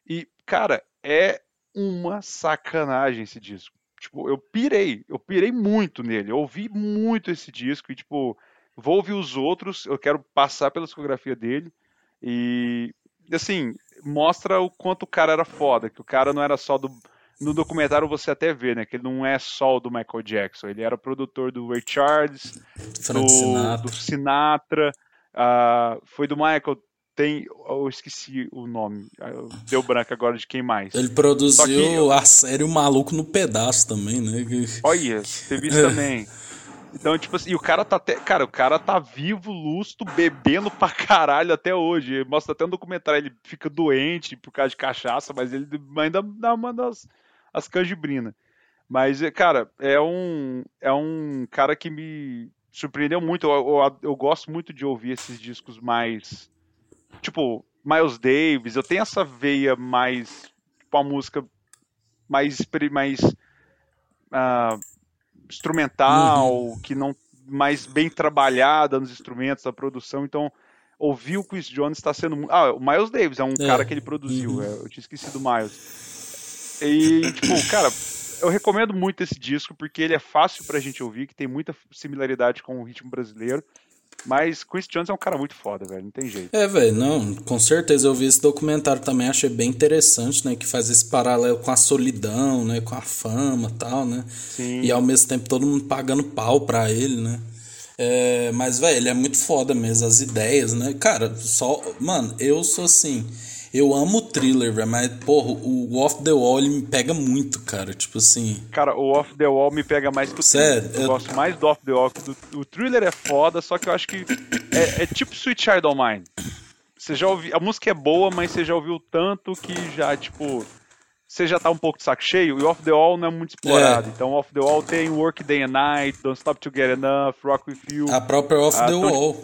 E, cara, é uma sacanagem esse disco. Tipo, eu pirei, eu pirei muito nele. Eu ouvi muito esse disco e, tipo, vou ouvir os outros, eu quero passar pela discografia dele. E, assim, mostra o quanto o cara era foda, que o cara não era só do. No documentário você até vê, né? Que ele não é só o do Michael Jackson. Ele era produtor do Ray Charles, do Sinatra. do Sinatra, ah, foi do Michael. Tem. Eu esqueci o nome. ah, eu- Deu branco agora de quem mais. Ele produziu que- a série O Maluco no Pedaço também, né? Olha, teve isso também. Então, tipo assim, e o cara tá até. Cara, o cara tá vivo, lusto, bebendo pra caralho até hoje. Mostra até um documentário, ele fica doente por causa de cachaça, mas ele ainda dá uma das as canjibrinas. Mas, é, cara, é um, é um cara que me surpreendeu muito. Eu, eu, eu gosto muito de ouvir esses discos mais. Tipo, Miles Davis. Eu tenho essa veia mais. Tipo, a música mais. mais ah, instrumental, que não mais bem trabalhada nos instrumentos da produção. Então, ouvir o Chris Jones está sendo. Ah, o Miles Davis é um É. cara que ele produziu. Uhum. é, eu tinha esquecido o Miles. E, tipo, cara, eu recomendo muito esse disco porque ele é fácil pra gente ouvir, que tem muita similaridade com o ritmo brasileiro. Mas Chris Jones é um cara muito foda, velho. Não tem jeito. É, velho, não, com certeza eu vi esse documentário também, achei bem interessante, né, que faz esse paralelo com a solidão, né, com a fama e tal, né, Sim. e ao mesmo tempo todo mundo pagando pau pra ele, né. É, mas, velho, ele é muito foda mesmo, as ideias, né? Cara, só. Mano, eu sou assim. Eu amo o thriller, velho, mas, porra, o Off the Wall ele me pega muito, cara. Tipo assim. Cara, o Off the Wall me pega mais que o Sério? Eu, Eu- gosto mais do Off the Wall. do- o thriller é foda, só que eu acho que é, é tipo Sweet Child O' Mine. Você já ouviu. A música é boa, mas você já ouviu tanto que já, tipo. Você já tá um pouco de saco cheio, e Off the Wall não é muito explorado. É. Então, Off the Wall tem Work Day and Night, Don't Stop to Get Enough, Rock With You. A própria Off Ah, the tô- Wall.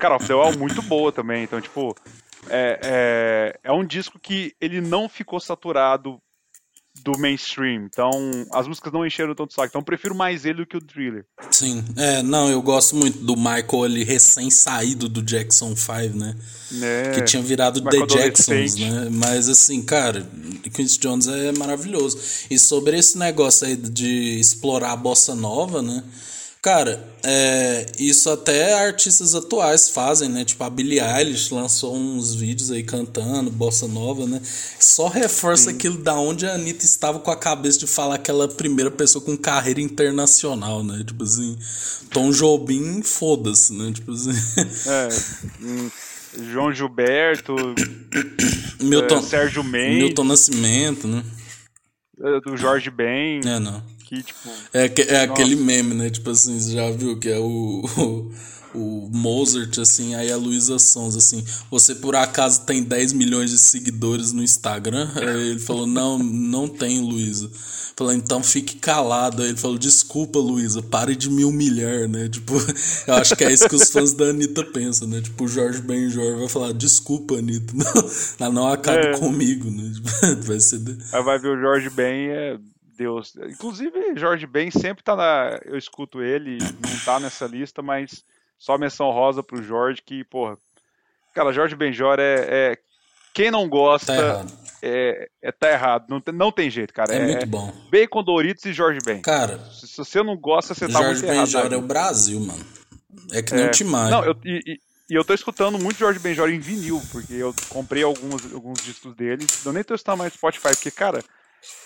Cara, Off the Wall é muito boa também. Então, tipo, é, é, é um disco que ele não ficou saturado do mainstream. Então, as músicas não encheram tanto saco. Então, eu prefiro mais ele do que o Thriller. Sim. É, não, eu gosto muito do Michael ali recém-saído do Jackson 5, né? Né? que tinha virado Michael The Jacksons, né? Mas assim, cara, Quincy Jones é maravilhoso. E sobre esse negócio aí de explorar a bossa nova, né? Cara, é, isso até artistas atuais fazem, né? Tipo, a Billie Eilish lançou uns vídeos aí cantando bossa nova, né? Só reforça aquilo da onde a Anitta estava com a cabeça de falar aquela primeira pessoa com carreira internacional, né? Tipo assim, Tom Jobim, foda-se, né? Tipo assim. É, hum, João Gilberto, Milton, é, Sérgio Mendes, Milton Nascimento, né? é, do Jorge Ben, É, não. Que tipo. É, que- é aquele meme, né? Tipo assim, você já viu que é o, o, o Mozart, assim, aí a Luísa Sons, assim, você por acaso tem 10 milhões de seguidores no Instagram? Aí ele falou, não, não tem, Luísa. Falou, então fique calado. Aí ele falou, desculpa, Luísa, pare de me humilhar, né? Tipo, eu acho que é isso que os fãs da Anitta pensam, né? Tipo, o Jorge Benjor vai falar, desculpa, Anitta, não, não acabe É. comigo, né? Vai ser... Aí vai ver o Jorge Ben, é Deus. Inclusive, Jorge Ben sempre tá na. Eu escuto ele, não tá nessa lista, mas só menção rosa pro Jorge, que, porra. Cara, Jorge Benjor é. é- quem não gosta Tá errado. é, é- tá errado. Não tem, não tem jeito, cara. É muito bom. Bacon Doritos e Jorge Ben. Cara, Se, se você não gosta, você tá Jorge muito errado. Benjor na é o. Brasil, mano. É que nem É. o Timaya. Não, eu, e, e- eu tô escutando muito Jorge Benjor em vinil, porque eu comprei alguns, alguns discos dele. Eu nem tô escutando mais Spotify, porque, cara,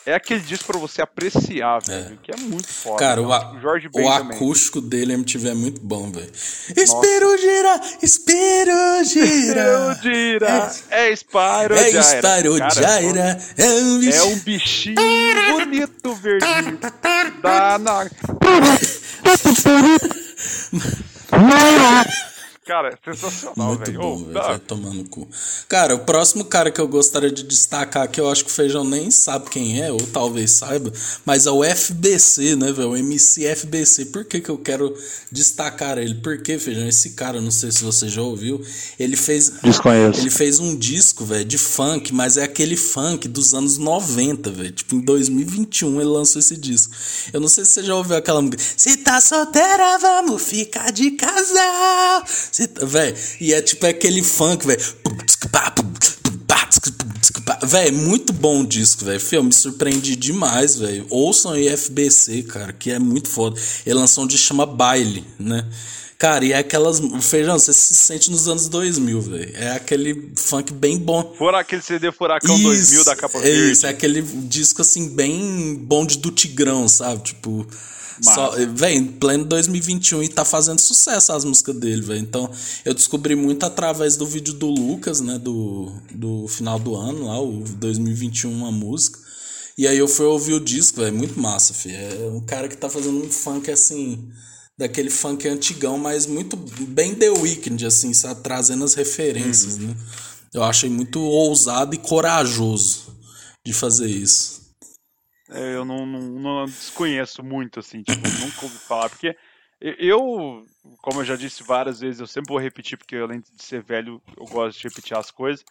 é aquele disco pra você apreciar, velho, que é muito foda. Cara, o, Então, a- o também. acústico dele MTV é muito bom, velho. Espero girar, espero girar. Spyro é Spyro É Gyra. Spyro Cara, Gyra, é um bicho. É um bichinho bonito, verdinho. Dá na... Cara, é sensacional, Muito velho. bom, Ô, velho. Vai tomar no cu. Cara, o próximo cara que eu gostaria de destacar, que eu acho que o Feijão nem sabe quem é, ou talvez saiba, mas é o FBC, né, velho? O MC FBC. Por que, que eu quero destacar ele? Porque, Feijão, esse cara, não sei se você já ouviu, ele fez. Desconheço. Ele fez um disco, velho, de funk, mas é aquele funk dos anos 90, velho. Tipo, em 2021 ele lançou esse disco. Eu não sei se você já ouviu aquela música. Se tá solteira, vamos ficar de casal. Velho, e é tipo aquele funk, velho. Véi, muito bom o disco, velho. Eu me surpreendi demais, velho. Ouçam aí FBC, cara, que é muito foda. Ele lançou um disco chama Baile, né? Cara, e é aquelas. Feijão, você se sente nos anos 2000, velho. É aquele funk bem bom. Fora aquele CD Furacão 2000 da capa é verde. Isso, é aquele disco assim, bem bonde do Tigrão, sabe? Tipo. Só, véi, em pleno 2021 e tá fazendo sucesso as músicas dele, velho. Então, eu descobri muito através do vídeo do Lucas, né? Do, do final do ano, lá, o 2021, uma música. E aí eu fui ouvir o disco, velho. Muito massa, filho. É um cara que tá fazendo um funk assim. Daquele funk antigão, mas muito bem The Weeknd, assim, sabe? Trazendo as referências, né? Eu achei muito ousado e corajoso de fazer isso. É, eu não, não, não desconheço muito, assim, tipo, nunca ouvi falar, porque eu, como eu já disse várias vezes, eu sempre vou repetir, porque além de ser velho, eu gosto de repetir as coisas,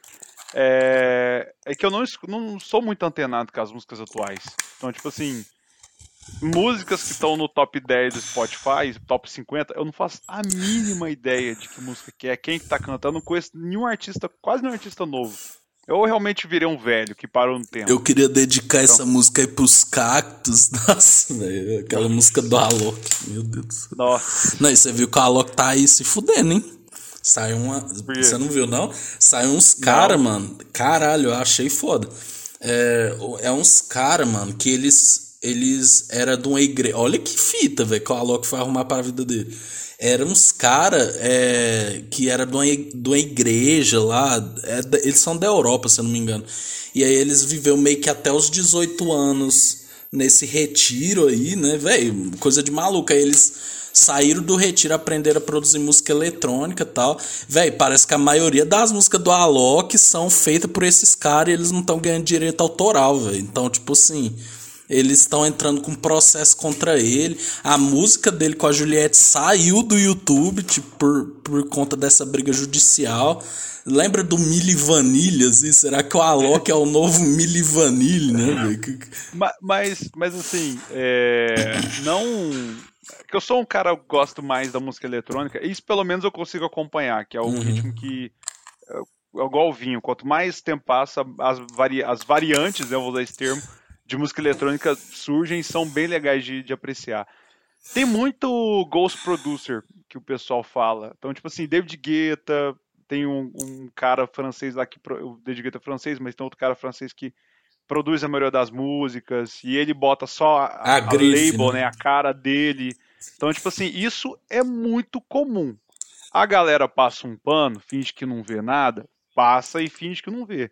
é, é que eu não, não sou muito antenado com as músicas atuais. Então, tipo assim, músicas que estão no top 10 do Spotify, top 50, eu não faço a mínima ideia de que música que é, quem que tá cantando, não conheço nenhum artista, quase nenhum artista novo. Eu realmente virei um velho que parou no tempo. Eu queria dedicar essa música aí pros cactos. Nossa, velho. Aquela música do Alok. Meu Deus do céu. Nossa. Não, e você viu que o Alok tá aí se fudendo, hein? Saiu uma. Você não viu, não? Saiu uns cara, mano. Caralho, eu achei foda. É, é uns cara, mano, que eles. eles era de uma igreja. Olha que fita, velho, que o Alok foi arrumar para a vida dele. Eram uns caras é, que era de uma, igreja lá. É, eles são da Europa, se eu não me engano. E aí eles viveu meio que até os 18 anos nesse retiro aí, né, velho? Coisa de maluco. Aí eles saíram do retiro, aprenderam a produzir música eletrônica tal. Velho, parece que a maioria das músicas do Alok são feitas por esses caras e eles não estão ganhando direito autoral, velho. Então, tipo assim, eles estão entrando com processo contra ele. A música dele com a Juliette saiu do YouTube, tipo, por, por conta dessa briga judicial. Lembra do Mili Vanilha, assim? Será que o Alok é o novo Mili Vanilha, né? mas, mas assim, é, não que eu sou um cara que gosto mais da música eletrônica, isso pelo menos eu consigo acompanhar, que é o uhum. ritmo que. É, é igual o vinho, quanto mais tempo passa, as, vari, as variantes, eu vou usar esse termo, de música eletrônica surgem e são bem legais de, de apreciar. Tem muito Ghost Producer que o pessoal fala. Então, tipo assim, David Guetta, tem um, um cara francês lá que. O David Guetta é francês, mas tem outro cara francês que produz a maioria das músicas e ele bota só a, a, a label, né? né? A cara dele. Então, tipo assim, isso é muito comum. A galera passa um pano, finge que não vê nada, passa e finge que não vê.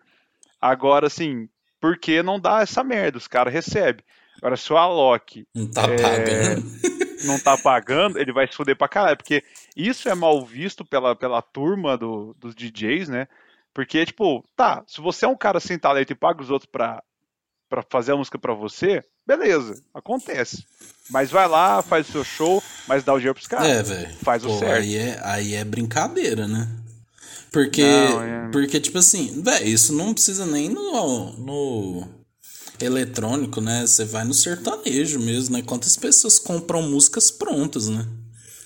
Agora, assim, por que não dá essa merda? Os caras recebem. Agora, se o Alok não tá é, pagando, não tá pagando, ele vai se foder pra caralho. Porque isso é mal visto pela, pela turma do, dos DJs, né? Porque, tipo, tá, se você é um cara sem talento e paga os outros pra, pra fazer a música pra você, beleza, acontece. Mas vai lá, faz o seu show, mas dá o dinheiro pros caras. É, velho. Faz Pô, o certo. Aí é, aí é brincadeira, né? Porque, não, é... porque tipo assim, velho, isso não precisa nem no, no eletrônico, né? Você vai no sertanejo mesmo, né? Quantas pessoas compram músicas prontas, né?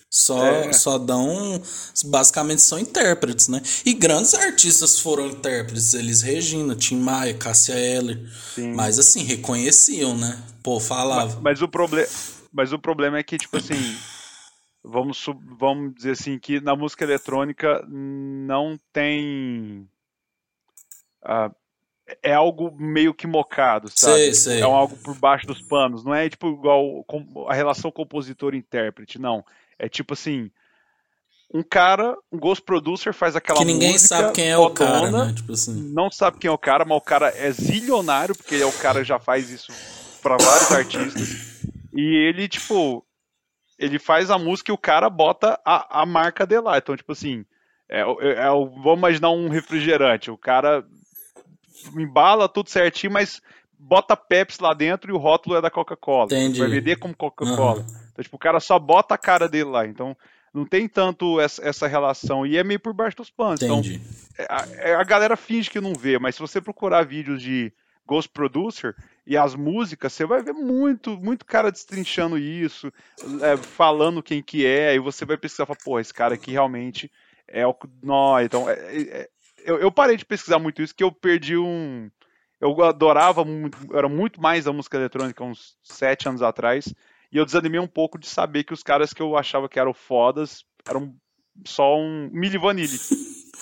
Só, é. só dão. Basicamente são intérpretes, né? E grandes artistas foram intérpretes. Eles Regina, Tim Maia, Cássia Eller. Sim. Mas assim, reconheciam, né? Pô, falava. Mas, mas, o problema, mas o problema é que, tipo assim. Vamos, vamos dizer assim, que na música eletrônica não tem. Uh, é algo meio que mocado, sabe? Sei, sei. É um algo por baixo dos panos. Não é tipo igual a relação compositor-intérprete, não. É tipo assim, um cara, um ghost producer faz aquela música. Que ninguém sabe quem é o cara, né? Tipo assim. Não sabe quem é o cara, mas o cara é zilionário, porque é o cara já faz isso para vários artistas. E ele, tipo, ele faz a música e o cara bota a, a marca dele lá. Então, tipo assim, é, é, é, vamos imaginar um refrigerante. O cara embala tudo certinho, mas bota Pepsi lá dentro e o rótulo é da Coca-Cola. Vai vender como Coca-Cola. Uhum. Então, tipo, o cara só bota a cara dele lá. Então, não tem tanto essa, essa relação. E é meio por baixo dos panos. Então, Entendi. Então, a, é, a, galera finge que não vê, mas se você procurar vídeos de Ghost Producer e as músicas, você vai ver muito, muito cara destrinchando isso, é, falando quem que é, e você vai pesquisar e falar, pô, esse cara aqui realmente é o. Não, então. É, é, é, eu, eu parei de pesquisar muito isso, que eu perdi um. Eu adorava muito, era muito mais da música eletrônica uns sete anos atrás. E eu desanimei um pouco de saber que os caras que eu achava que eram fodas eram só um Milli Vanilli.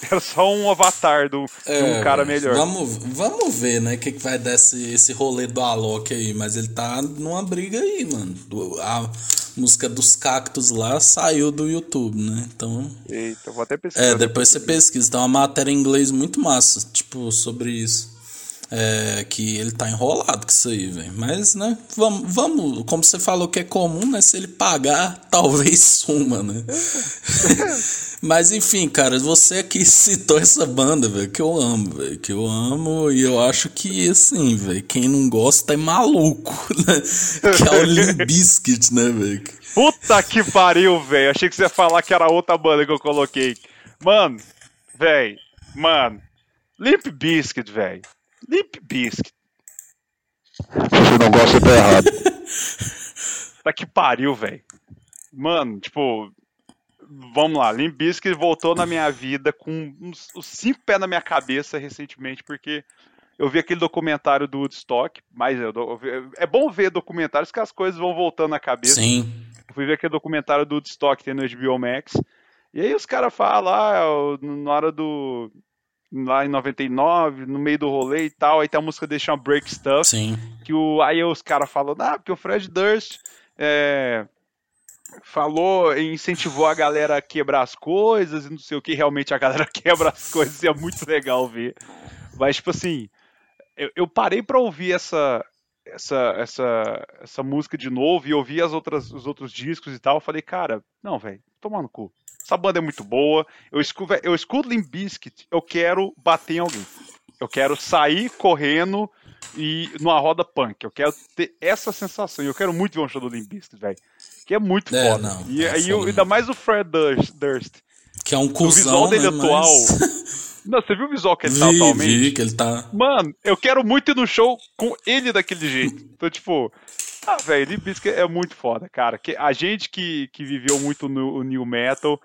Era só um avatar do, é, de um é, cara melhor. Vamos, vamos ver, né? O que, que vai dar esse, esse rolê do Alok aí. Mas ele tá numa briga aí, mano. A música dos cactos lá saiu do YouTube, né? Então. Eita, vou até pesquisar. É, depois você pesquisa. Tem uma matéria em inglês muito massa, tipo, sobre isso. É, que ele tá enrolado com isso aí, velho. Mas, né, vamos, vamos, como você falou que é comum, né? Se ele pagar, talvez suma, né? Mas enfim, cara, você que citou essa banda, velho, que eu amo, velho, que eu amo e eu acho que, assim, velho, quem não gosta é maluco, né? Que é o Limp Bizkit, né, velho? Puta que pariu, velho. Achei que você ia falar que era outra banda que eu coloquei. Mano, velho, mano, Limp Bizkit, velho. Limp Bizkit. Se não gosta, tá errado. tá que pariu, velho. Mano, tipo, vamos lá. Limp Bizkit voltou na minha vida com uns, uns cinco pés na minha cabeça recentemente, porque eu vi aquele documentário do Woodstock, mas eu, eu, é bom ver documentários que as coisas vão voltando na cabeça. Sim. Eu fui ver aquele documentário do Woodstock tem no HBO Max. E aí os caras falam, ah, na hora do lá em 99, no meio do rolê e tal, aí tem a música Deixa Break Stuff. Sim. Que o, aí os caras falam, ah, porque o Fred Durst é, falou, incentivou a galera a quebrar as coisas e não sei o que, realmente a galera quebra as coisas e é muito legal ver. Mas, tipo assim, eu, eu parei pra ouvir essa, essa, essa, essa música de novo e ouvir as outras, os outros discos e tal, eu falei, cara, não, velho, toma no cu. Essa banda é muito boa. Eu escuto, eu escuto Limp Bizkit, eu quero bater em alguém. Eu quero sair correndo e numa roda punk. Eu quero ter essa sensação. Eu quero muito ver um show do Limp velho. Que é muito é, foda. Não, e aí, ainda mais o Fred Durst. Que é um cuzão, O visual dele né, atual. Mas... Não, você viu o visual que ele tá vi, tá atualmente? Vi que ele tá. Mano, eu quero muito ir no show com ele daquele jeito. Então, tipo, ah, velho, Limp é muito foda, cara. Que a gente que, que viveu muito no New Metal,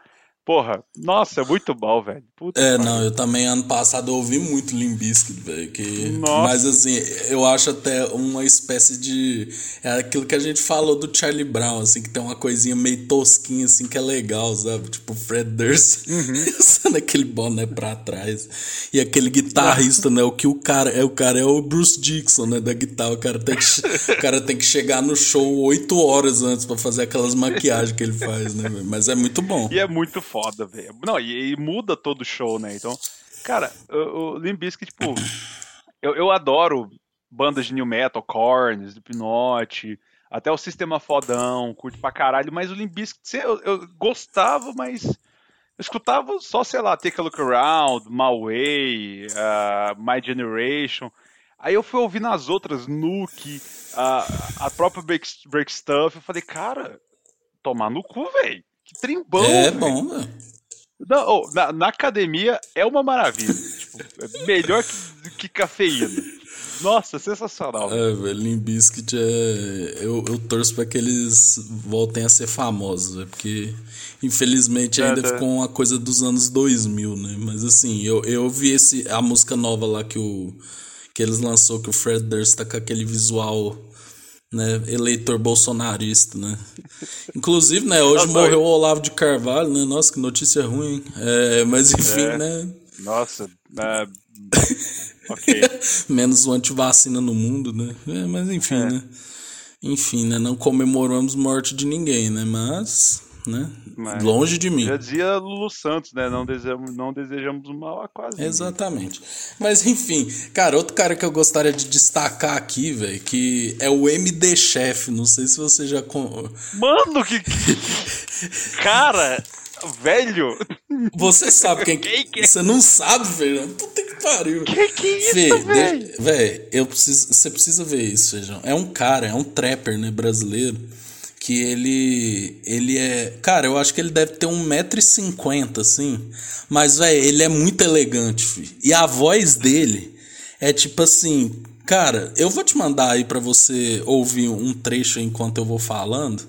Porra, nossa, é muito bom, velho. Puta é, não, eu também ano passado ouvi muito Limbiskit, velho. Que... Mas assim, eu acho até uma espécie de. É aquilo que a gente falou do Charlie Brown, assim, que tem uma coisinha meio tosquinha, assim, que é legal, sabe? Tipo Fred Durst uhum. aquele boné pra trás. E aquele guitarrista, né? O que o cara é, o cara é o Bruce Dixon, né? Da guitarra. O cara tem que, o cara tem que chegar no show oito horas antes pra fazer aquelas maquiagens que ele faz, né? Mas é muito bom. E é muito foda foda, velho. Não, e, e, muda todo o show, né? Então, cara, o, o Limp Bizkit, tipo, eu, eu adoro bandas de new metal, Korn, Slipknot, até o Sistema Fodão, curto pra caralho, mas o Limp Bizkit, eu, eu gostava, mas eu escutava só, sei lá, Take a Look Around, My Way, uh, My Generation. Aí eu fui ouvir nas outras, Nuke, uh, a própria Break, Break Stuff, eu falei, cara, tomar no cu, velho. Que trem bom. É véio. bom, velho. oh, na, na, academia é uma maravilha. tipo, é melhor que, que cafeína. Nossa, sensacional. É, velho, Limbiskit é. Eu, eu torço pra que eles voltem a ser famosos, véio, porque infelizmente ainda é, ficou uma coisa dos anos 2000, né? Mas assim, eu, eu vi esse, a música nova lá que, o, que eles lançou, que o Fred Durst tá com aquele visual né, eleitor bolsonarista, né? Inclusive, né, hoje Nossa, morreu o Olavo de Carvalho, né? Nossa, que notícia ruim. É, mas enfim, é. né? Nossa, é... ok. Menos o antivacina no mundo, né? É, mas enfim, é. né? Enfim, né? Não comemoramos morte de ninguém, né? Mas né? Mas, Longe de mim. Já dizia Lulu Santos, né? Não desejamos, não desejamos mal a quase. Exatamente. Mas enfim, cara, outro cara que eu gostaria de destacar aqui, velho, que é o MD Chef. Não sei se você já. Mano, que. cara! Velho! Você sabe quem. quem que... Você não sabe, velho? Puta que pariu. Que que é isso, velho? Velho, eu preciso. Você precisa ver isso, feijão. É um cara, é um trapper, né, brasileiro que ele ele é, cara, eu acho que ele deve ter um metro e cinquenta, assim, mas velho, ele é muito elegante, filho. e a voz dele é tipo assim, cara, eu vou te mandar aí para você ouvir um trecho enquanto eu vou falando,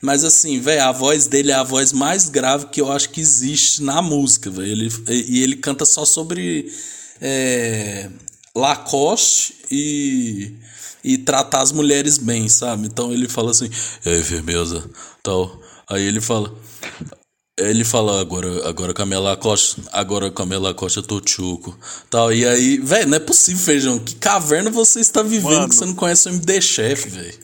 mas assim, velho, a voz dele é a voz mais grave que eu acho que existe na música, velho, e ele canta só sobre é, Lacoste e e tratar as mulheres bem, sabe? Então ele fala assim, é firmeza, tal. Aí ele fala. Ele fala, agora, agora Camila Costa, agora Camila Costa Tochuco, tal. E aí, velho, não é possível, feijão. Que caverna você está vivendo Mano, que você não conhece o MD Chef, velho?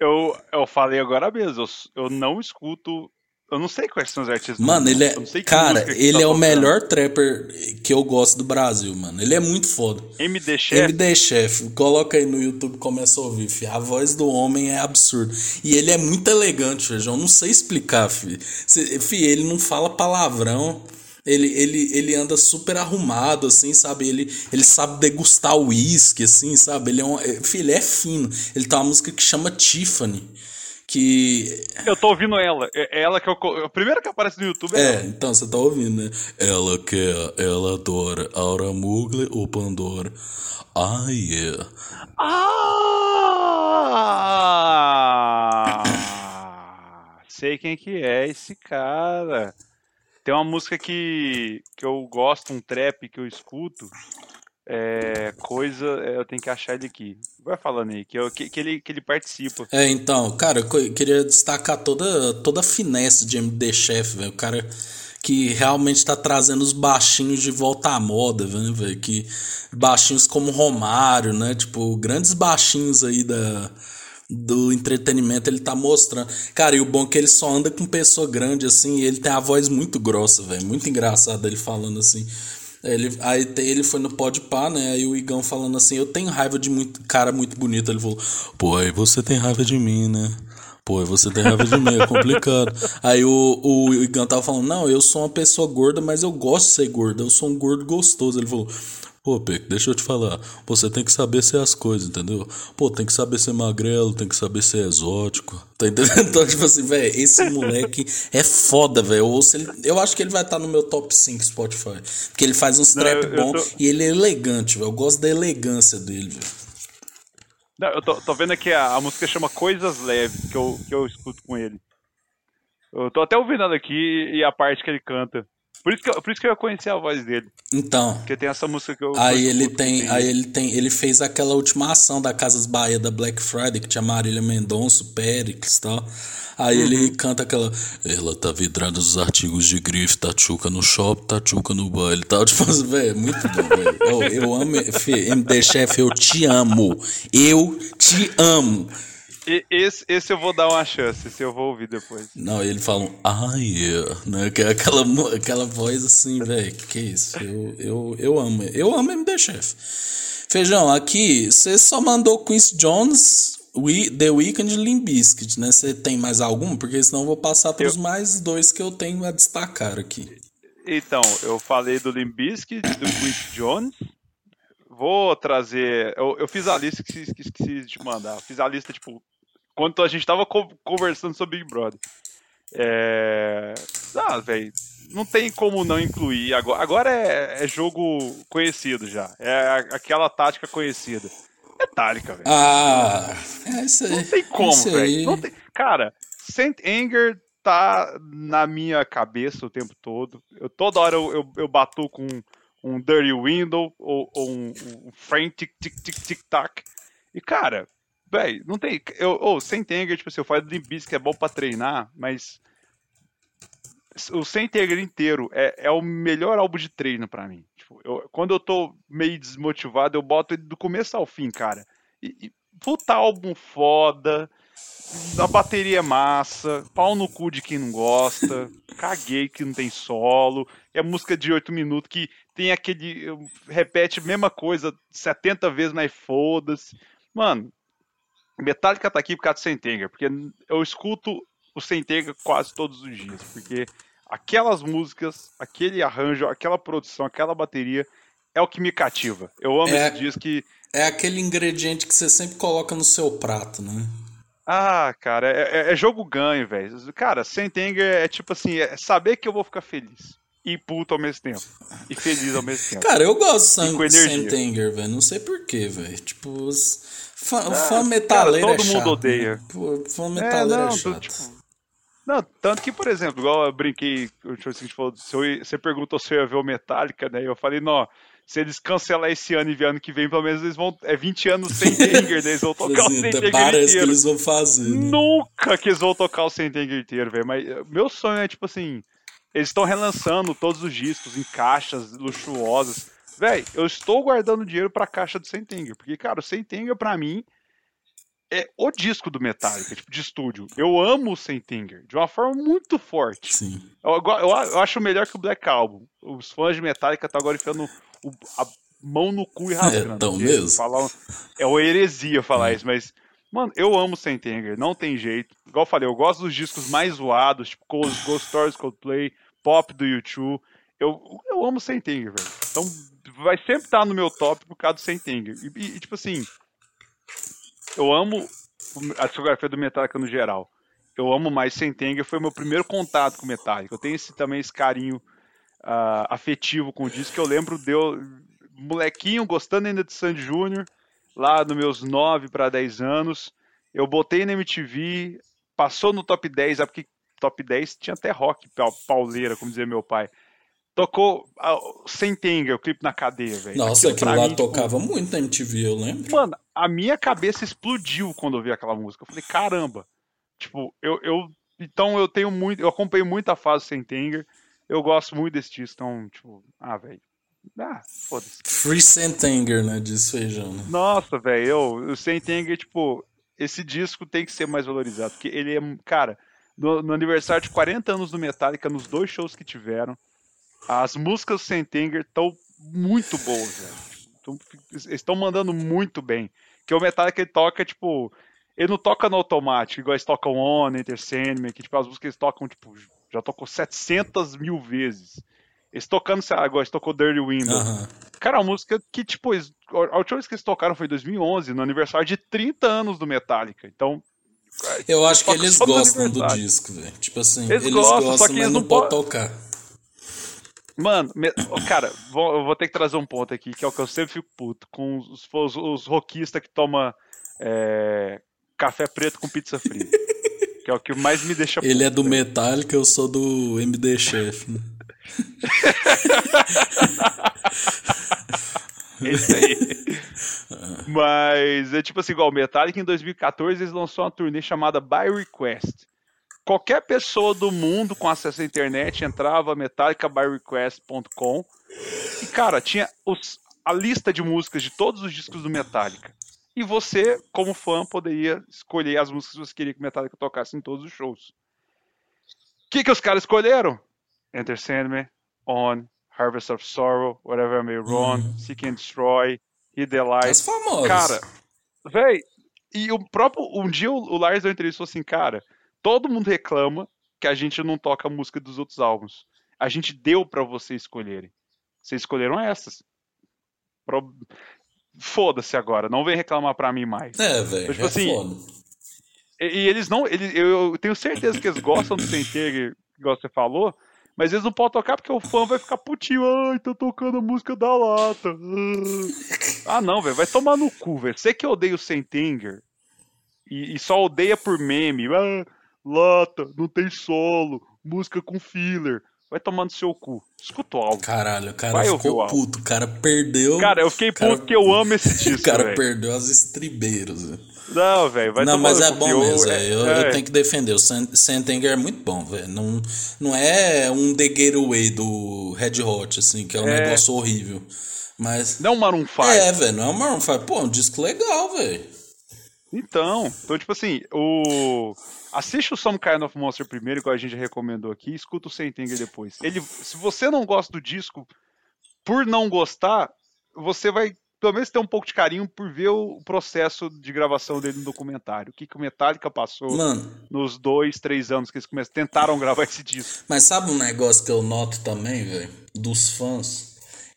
Eu, eu falei agora mesmo, eu, eu não escuto eu não sei quais são os artistas. Mano, ele é. Cara, ele tá é o melhor trapper que eu gosto do Brasil, mano. Ele é muito foda. MD Chef. MD Chef. Coloca aí no YouTube começa a ouvir, filho. A voz do homem é absurda. E ele é muito elegante, feijão. Não sei explicar, filho. Filho, ele não fala palavrão. Ele, ele, ele anda super arrumado, assim, sabe? Ele, ele sabe degustar uísque, assim, sabe? Ele é um. Filho, ele é fino. Ele tem uma música que chama Tiffany que. Eu tô ouvindo ela. É ela que eu. A primeira que aparece no YouTube é. É, ela. então você tá ouvindo, né? Ela quer, ela adora Aura Mugler ou Pandora. Ah, yeah. Ah! Sei quem que é esse cara. Tem uma música que, que eu gosto, um trap que eu escuto, É, coisa, é, eu tenho que achar ele aqui. Vai falando aí, que, eu, que, que, ele, que ele participa. É, então, cara, eu queria destacar toda, toda a finesse de MD Chef, velho. O cara que realmente tá trazendo os baixinhos de volta à moda, né, velho? Que baixinhos como Romário, né? Tipo, grandes baixinhos aí da do entretenimento ele tá mostrando. Cara, e o bom é que ele só anda com pessoa grande assim, e ele tem a voz muito grossa, velho, muito engraçado ele falando assim. Ele, aí ele foi no Pode Pá, né? Aí o Igão falando assim: Eu tenho raiva de muito cara muito bonito. Ele falou: Pô, aí você tem raiva de mim, né? Pô, você tem raiva de mim, é complicado. Aí o, o Igão tava falando: Não, eu sou uma pessoa gorda, mas eu gosto de ser gordo. Eu sou um gordo gostoso. Ele falou: Pô, Peck, deixa eu te falar. Você tem que saber ser as coisas, entendeu? Pô, tem que saber ser magrelo, tem que saber ser exótico. Tá entendendo? Então, tipo assim, velho, esse moleque é foda, velho. Eu, eu acho que ele vai estar tá no meu top 5 Spotify. Porque ele faz uns trap bom tô... e ele é elegante, velho. Eu gosto da elegância dele, velho. Não, eu tô, tô vendo aqui a, a, música chama Coisas Leves, que eu, que eu escuto com ele. Eu tô até ouvindo aqui e a parte que ele canta. Por isso, que eu, por isso que eu conheci a voz dele. Então. Porque tem essa música que eu. Aí ele tem, aí ele tem. Ele fez aquela última ação da Casas Bahia da Black Friday, que tinha Marília Mendonça, Péricles e tal. Aí uhum. ele canta aquela. Ela tá vidrada nos artigos de grife, tachuca no shopping, tachuca no baile e tal. Tipo, velho, é muito bom, velho. Eu, eu amo. MD Chef, eu te amo. Eu te amo esse, esse eu vou dar uma chance, esse eu vou ouvir depois. Não, ele fala um ah, yeah, né? Que é aquela, aquela voz assim, velho. Que isso? Eu, eu, eu amo. Eu amo MD Chef. Feijão, aqui, você só mandou Quincy Jones, We, The Weeknd e Limp Bizkit, né? Você tem mais algum? Porque senão eu vou passar para os eu... mais dois que eu tenho a destacar aqui. Então, eu falei do Limp Bizkit, do Quincy Jones. Vou trazer. Eu, eu fiz a lista que esqueci de mandar. Fiz a lista, tipo, quando a gente tava conversando sobre Big Brother. É... Ah, velho, não tem como não incluir. Agora, agora é, é, jogo conhecido já. É aquela tática conhecida. Metallica, velho. Ah, é isso aí. Não tem como, velho. Cara, Saint Anger tá na minha cabeça o tempo todo. Eu, toda hora eu, eu, eu bato com um Dirty Window ou, ou um, um Frantic Tic Tic Tic Tac. E, cara, Véi, não tem. Eu, oh, sem Tenger, tipo assim, eu falo do Limbis que é bom pra treinar, mas. O Sem Tenger inteiro é, é o melhor álbum de treino para mim. Tipo, eu, quando eu tô meio desmotivado, eu boto ele do começo ao fim, cara. E, e puta álbum foda. A bateria é massa, pau no cu de quem não gosta, caguei que não tem solo, é música de 8 minutos que tem aquele. repete a mesma coisa 70 vezes, mas foda-se. Mano, Metallica tá aqui por causa do Sentenger, porque eu escuto o Sentenger quase todos os dias, porque aquelas músicas, aquele arranjo, aquela produção, aquela bateria é o que me cativa. Eu amo é, esse disco que. É aquele ingrediente que você sempre coloca no seu prato, né? Ah, cara, é, é, é jogo ganho, velho. Cara, Sentenger é tipo assim, é saber que eu vou ficar feliz. E puto ao mesmo tempo. E feliz ao mesmo tempo. Cara, eu gosto de Sentenger, velho. Não sei porquê, velho. Tipo, os Fã, ah, fã metaleiro cara, todo é mundo chato, odeia. Né? Pô, fã metaleiro é, não, é chato. Tipo, não, tanto que, por exemplo, igual eu brinquei, assim, falou, se eu, você perguntou se eu ia ver o Metallica, né? Eu falei, não, se eles cancelar esse ano e ver ano que vem, pelo menos eles vão. É 20 anos sem Tanger, né? Eles vão tocar o Sem Tanger Parece que eles vão fazer. Né? Nunca que eles vão tocar o Sem Tanger inteiro, velho. Mas meu sonho é, tipo assim, eles estão relançando todos os discos em caixas luxuosas. Véi, eu estou guardando dinheiro pra caixa do Sentenger, porque, cara, o Sentenger, pra mim, é o disco do Metallica, tipo, de estúdio. Eu amo o Sentenger, de uma forma muito forte. Sim. Eu, eu, eu, acho melhor que o Black Album. Os fãs de Metallica estão agora enfiando o, a mão no cu e rasgando. É tão mesmo? Falar, é uma heresia falar é. isso, mas... Mano, eu amo o Sentenger, não tem jeito. Igual eu falei, eu gosto dos discos mais zoados, tipo Ghost, Stories, Coldplay, Pop do YouTube. Eu, eu amo o Sentenger, velho. Então, vai sempre estar no meu top por causa do Sentenger. E, e, tipo assim, eu amo a discografia do Metallica no geral. Eu amo mais Sentenger, foi meu primeiro contato com Metallica. Eu tenho esse, também esse carinho uh, afetivo com o disco, que eu lembro de eu, molequinho, gostando ainda de Sandy Júnior, lá nos meus 9 para 10 anos. Eu botei na MTV, passou no top 10, é porque top 10 tinha até rock pauleira, como dizia meu pai tocou Sentenger, o clipe na cadeia, velho. Nossa, aquilo, aquilo lá mim, tocava tipo... muito na MTV, eu lembro. Mano, a minha cabeça explodiu quando eu vi aquela música. Eu falei, caramba. Tipo, eu, eu então eu tenho muito, eu acompanhei muito a fase Sentenger. Eu gosto muito desse disco, então, tipo, ah, velho. Ah, foda-se. Free Sentenger, né? Diz feijão. Né? Nossa, velho, o Sentenger, tipo, esse disco tem que ser mais valorizado, porque ele é, cara, no, no, aniversário de 40 anos do Metallica, nos dois shows que tiveram, as músicas do Sentenger estão muito boas, velho. Eles estão mandando muito bem. Que o Metallica ele toca, tipo, ele não toca no automático, igual eles tocam On, Enter Sandman, que tipo, as músicas eles tocam, tipo, já tocou 700 mil vezes. Eles tocando, agora eles tocou Dirty Window. Uhum. Cara, a música que, tipo, eles, a última vez que eles tocaram foi em 2011, no aniversário de 30 anos do Metallica. Então. Eu acho que eles gostam do disco, velho. Tipo assim, eles, eles gostam, gostam, só que eles não podem tocar. Mano, me... cara, vou, eu vou ter que trazer um ponto aqui, que é o que eu sempre fico puto, com os, os, os rockistas que tomam é, café preto com pizza fria. que é o que mais me deixa Ele é do Metallica, eu sou do MD Chef, né? Esse aí. Mas é tipo assim, igual o Metallica em 2014 eles lançou uma turnê chamada By Request. Qualquer pessoa do mundo com acesso à internet entrava metallicabyrequest.com e cara, tinha os, a lista de músicas de todos os discos do Metallica. E você, como fã, poderia escolher as músicas que você queria que o Metallica tocasse em todos os shows. O que, que os caras escolheram? Enter Sandman, On, Harvest of Sorrow, Whatever I May Run, uhum. Seek and Destroy, Hit the Light. Cara, véi, e o próprio, um dia o Lars deu entrevista assim, cara, todo mundo reclama que a gente não toca a música dos outros álbuns. A gente deu para vocês escolherem. Vocês escolheram essas. Pro... Foda-se agora, não vem reclamar pra mim mais. É, velho. Então, tipo é assim, foda. E, e, eles não. Eles, eu tenho certeza que eles gostam do Sentegue, igual você falou, mas eles não podem tocar porque o fã vai ficar putinho. Ai, tô tocando a música da lata. Ah, não, velho. Vai tomar no cu, velho. Você que odeia o Sentenger e, e, só odeia por meme. Ah, lata, não tem solo, música com filler. Vai tomar no seu cu. Escuta o álbum. Caralho, o cara Vai ficou puto. O cara perdeu. Cara, eu fiquei puto porque eu amo esse disco. o cara véio. perdeu as estribeiros. Não, velho, vai Não, mas é bom mesmo, eu, é, eu, é... eu, tenho que defender. O Sentenger é muito bom, velho. Não, não é um The Getaway do Red Hot, assim, que é um é... negócio horrível. Mas. Não é um Maroon 5. É, velho, não é um Maroon 5. Pô, um disco legal, velho. Então, então, tipo assim, o. Assiste o Some Kind of Monster primeiro, igual a gente recomendou aqui, escuta o Sentenger depois. Ele, se você não gosta do disco, por não gostar, você vai pelo menos ter um pouco de carinho por ver o processo de gravação dele no documentário. O que, que o Metallica passou Mano, nos dois, três anos que eles começaram, tentaram gravar esse disco. Mas sabe um negócio que eu noto também, velho? Dos fãs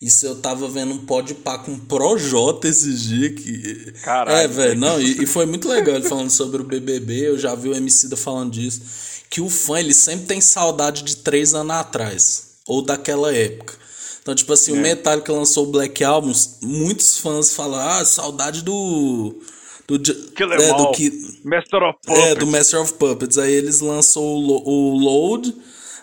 isso eu tava vendo um de pá com Projota esses dias que. Caralho. É, velho, não, e, e, foi muito legal ele falando sobre o BBB, eu já vi o MC da falando disso. Que o fã, ele sempre tem saudade de três anos atrás, ou daquela época. Então, tipo assim, é. o Metallica lançou o Black Album, muitos fãs falam, ah, saudade do. Do, Killer é, do que, Master of Puppets. É, do Master of Puppets. Aí eles lançou o, o Load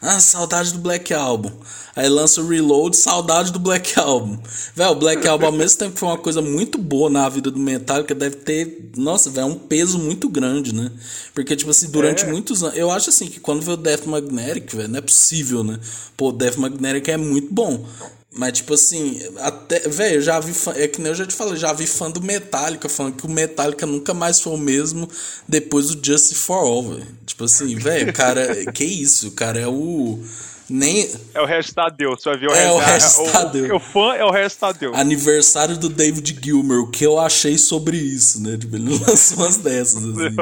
ah, saudade do Black Album. Aí lança o Reload, saudade do Black Album. Velho, o Black Album ao mesmo tempo foi uma coisa muito boa na vida do Metallica, deve ter, nossa, velho, um peso muito grande, né? Porque, tipo assim, durante é. muitos anos. Eu acho assim que quando veio o Death Magnetic, velho, não é possível, né? Pô, Death Magnetic é muito bom. Mas, tipo assim, até. Velho, eu já vi fã. É que nem eu já te falei, já vi fã do Metallica falando que o Metallica nunca mais foi o mesmo depois do Justice for All, velho. Tipo assim, velho, cara. que isso? Cara é o. Nem... É o resto Deus, você vai ver o é resto, o resto é, Deus. O, o, fã é o resto Deus. Aniversário do David Gilmer, o que eu achei sobre isso, né? Tipo, ele lançou umas dessas, assim.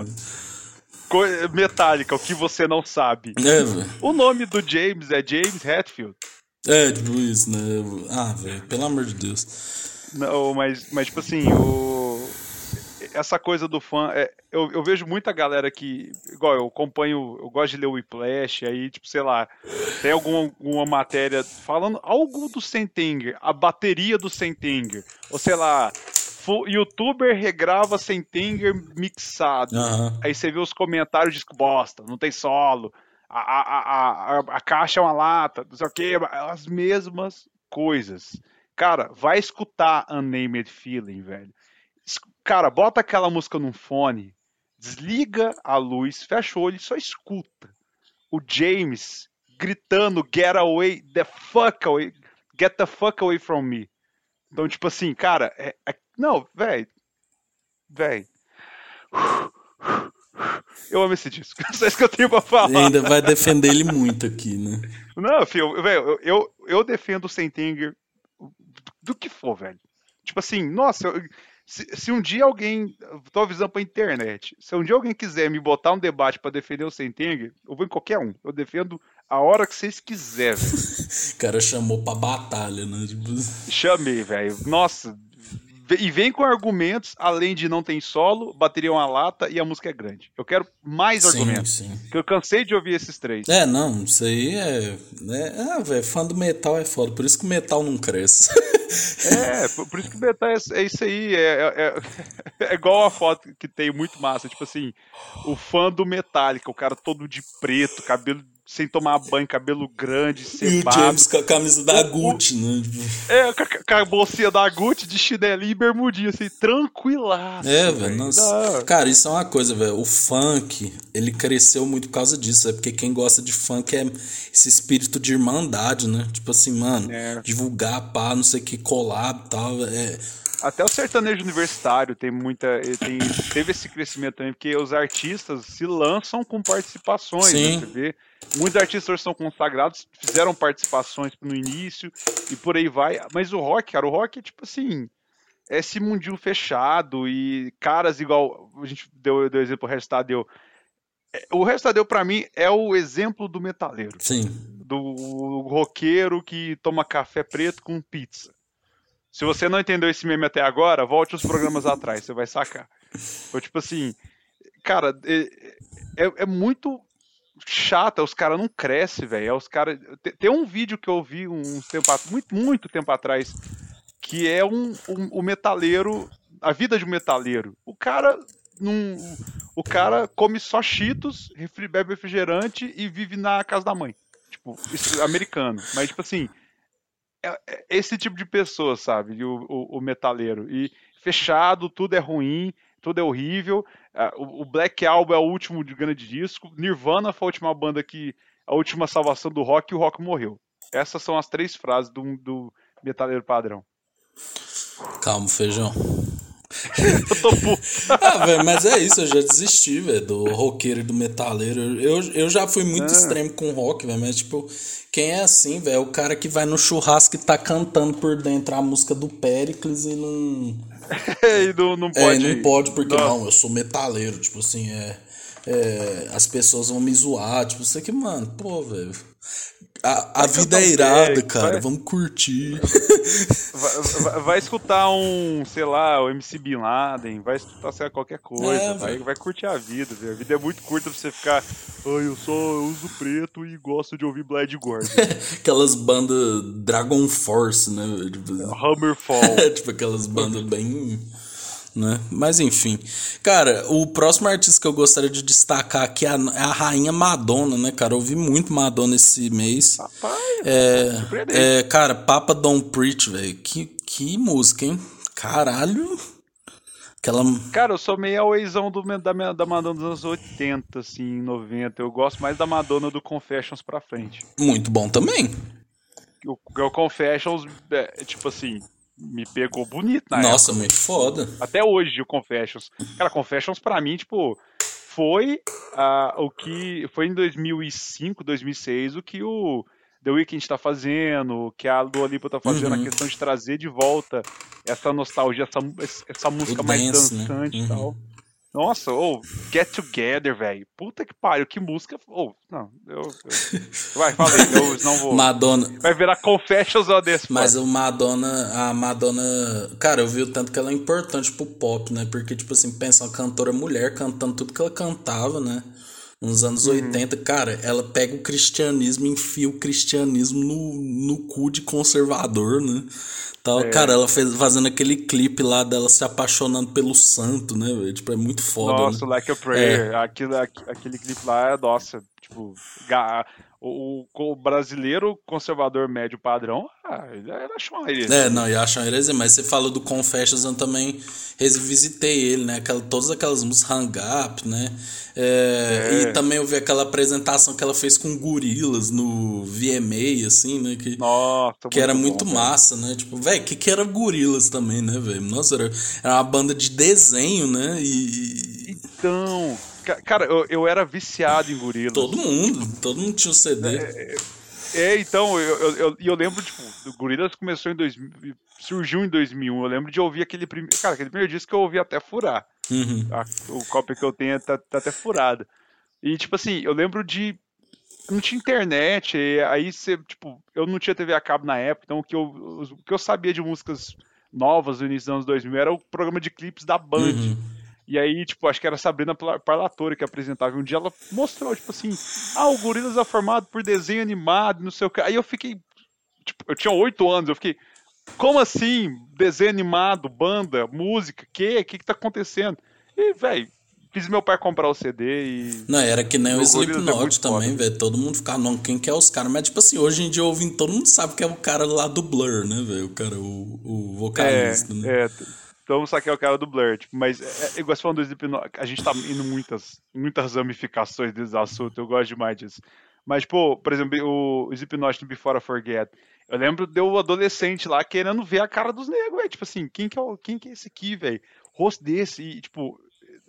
Metallica, o que você não sabe. É. O nome do James é James Hetfield. É, tipo isso, né? Ah, velho, pelo amor de Deus. Não, mas, mas tipo assim, o... essa coisa do fã, é, eu, eu vejo muita galera que, igual eu acompanho, eu gosto de ler o Whiplash, aí, tipo, sei lá, tem alguma, alguma matéria falando algo do Sentenger, a bateria do Sentenger, ou sei lá, youtuber regrava Sentenger mixado. Uhum. Aí você vê os comentários de bosta, não tem solo. A, a, a, a, caixa é uma lata, não sei o que, as mesmas coisas. Cara, vai escutar Unnamed Feeling, velho. Cara, bota aquela música num fone, desliga a luz, fecha o olho e só escuta. O James gritando Get away the fuck away, get the fuck away from me. Então, tipo assim, cara, é, é, não, velho, velho. Eu amo esse disco. Só isso que eu tenho pra falar. E ainda vai defender ele muito aqui, né? Não, filho, velho, eu, eu, eu defendo o Sentenger do, do que for, velho. Tipo assim, nossa, eu, se, se, um dia alguém. Tô avisando pra internet. Se um dia alguém quiser me botar um debate para defender o Sentenger, eu vou em qualquer um. Eu defendo a hora que vocês quiserem. o cara chamou pra batalha, né? Tipo... Chamei, velho. Nossa, e vem com argumentos, além de não tem solo, bateria é uma lata e a música é grande. Eu quero mais sim, argumentos. Sim. Porque eu cansei de ouvir esses três. É, não, isso aí é. é ah, velho, fã do metal é foda, por isso que o metal não cresce. é, por isso que o metal é, é isso aí. É, é, é, é, igual a foto que tem muito massa. Tipo assim, o fã do Metallica, o cara todo de preto, cabelo sem tomar banho, cabelo grande, cebado. E o James com a camisa da Gucci, né? É, com a, com a bolsinha da Gucci, de chinelinho e bermudinha, assim, tranquilaço. É, velho, nossa. Cara, isso é uma coisa, velho. O funk, ele cresceu muito por causa disso, é porque quem gosta de funk é esse espírito de irmandade, né? Tipo assim, mano, é. divulgar, pá, não sei o que, collab e tal, é até o sertanejo universitário tem muita. Tem, teve esse crescimento também, porque os artistas se lançam com participações. Né? Você vê, muitos artistas são consagrados, fizeram participações no início e por aí vai. Mas o rock, cara, o rock é tipo assim. É esse mundinho fechado e caras igual. A gente deu, deu exemplo, o Restadeu. É, o Restadeu, para mim, é o exemplo do metaleiro. Sim. Do roqueiro que toma café preto com pizza. Se você não entendeu esse meme até agora, volte os programas atrás, você vai sacar. Foi tipo assim, cara, é, é, é muito chato, os caras não crescem, velho. É os cara... Tem um vídeo que eu vi um tempo, muito, muito tempo atrás, que é um, um, um metaleiro, a vida de um metaleiro. O cara num, o cara come só cheetos, bebe refrigerante e vive na casa da mãe. Tipo, americano. Mas, tipo assim, é, é esse tipo de pessoa, sabe? O, o, o, metaleiro. E fechado, tudo é ruim, tudo é horrível. O, o Black Album é o último de grande disco. Nirvana foi a última banda que. A última salvação do rock e o rock morreu. Essas são as três frases do, do metaleiro padrão. Calma, feijão. Eu tô ah, velho, mas é isso, eu já desisti, velho, do roqueiro e do metaleiro. Eu, eu já fui muito é. extremo com rock, velho, mas tipo, quem é assim, velho, é o cara que vai no churrasco e tá cantando por dentro a música do Pericles e não. e não, não pode. É, não pode, porque não. não, eu sou metaleiro, tipo assim, é. É, as pessoas vão me zoar, tipo, isso aqui, mano, pô, velho. A, a vida é irada, cara. Vai... Vamos curtir. Vai, vai, vai, escutar um, sei lá, o MC Bin Laden, vai escutar sei lá, qualquer coisa, é, vai, vai curtir a vida, A vida é muito curta pra você ficar. Ai, eu só uso preto e gosto de ouvir Blood Gordon. aquelas bandas Dragon Force, né? Tipo, Hammerfall. tipo aquelas bandas bem né? Mas enfim. Cara, o próximo artista que eu gostaria de destacar aqui é a, é a rainha Madonna, né, cara? Eu ouvi muito Madonna esse mês. Papai, é, é, cara, Papa Don't Preach, velho. Que, que música, hein? Caralho. Aquela... Cara, eu sou meio awayzão do, da, da Madonna dos anos 80, assim, 90. Eu gosto mais da Madonna do Confessions pra frente. Muito bom também. O, o Confessions, é, tipo assim, me pegou bonito na Nossa, época. muito foda. Até hoje o Confessions. Cara, Confessions pra mim, tipo, foi uh, o que. Foi em 2005, 2006 o que o The Weeknd tá fazendo, que a Dua Lipa tá fazendo, uhum. a questão de trazer de volta essa nostalgia, essa, essa música mais dance, né? dançante né? e tal. Nossa, ou oh, Get Together, velho. Puta que pariu, que música. Oh, não, eu. eu... Vai, falei, eu não vou. Madonna. Vai virar Confessions ou desse. Mas o Madonna, a Madonna. Cara, eu vi o tanto que ela é importante pro pop, né? Porque, tipo assim, pensa uma cantora mulher cantando tudo que ela cantava, né? Nos anos uhum. 80, cara, ela pega o cristianismo e enfia o cristianismo no, no cu de conservador, né? Tal. É. Cara, ela fez fazendo aquele clipe lá dela se apaixonando pelo santo, né? Tipo, é muito foda. Nossa, né? Like a Prayer. É. Aquilo, aquele clipe lá é, nossa, Tipo, ga- o, o brasileiro conservador médio padrão, ah, ele ele achou uma heresia. É, não, eu acho uma heresia, mas você falou do Confessions, eu também revisitei ele, né? Aquela, todas aquelas músicas Hang Up, né? É, É. E também eu vi aquela apresentação que ela fez com gorilas no VMA, assim, né? Que, Nossa, que era bom, muito massa, né? Tipo, velho, que que era gorilas também, né, velho? Nossa, era, era uma banda de desenho, né? E. Então, cara, eu, eu era viciado em gorila. todo mundo, todo mundo tinha o CD. É, então, eu, eu, eu, e eu lembro, tipo, o Gorillaz começou em 2000, surgiu em 2001, eu lembro de ouvir aquele primeiro, cara, aquele primeiro disco que eu ouvi até furar. Uhum. A- o cópia que eu tenho tá, tá até furada. E, tipo assim, eu lembro de. Não tinha internet, aí você, tipo, eu não tinha TV a cabo na época, então o que eu, o que eu sabia de músicas novas do início dos anos 2000 era o programa de clipes da Band. Uhum. E aí, tipo, acho que era a Sabrina Parlatore que apresentava. E um dia ela mostrou, tipo assim, ah, o Gorillaz é formado por desenho animado, não sei o que. Aí eu fiquei, tipo, eu tinha oito anos, eu fiquei, como assim? Desenho animado, banda, música, que? O que que tá acontecendo? E, velho, fiz meu pai comprar o CD e... Não, era que nem o O é Slipknot também, velho. Todo mundo ficava, não, quem que é os caras? Mas, tipo assim, hoje em dia ouvindo, todo mundo sabe que é o cara lá do Blur, né, velho? O cara, o, o É, vocalista, né? é, então só que é o cara do Blur, tipo, mas é, é, igual você falando do Slipknot, a gente tá indo muitas, muitas ramificações desse assunto, eu gosto demais disso. Mas, pô, por exemplo, o Slipknot no Before I Forget, eu lembro de eu adolescente lá querendo ver a cara dos negros, velho, tipo assim, quem que é, o, quem que é esse aqui, velho? Rosto desse, e tipo,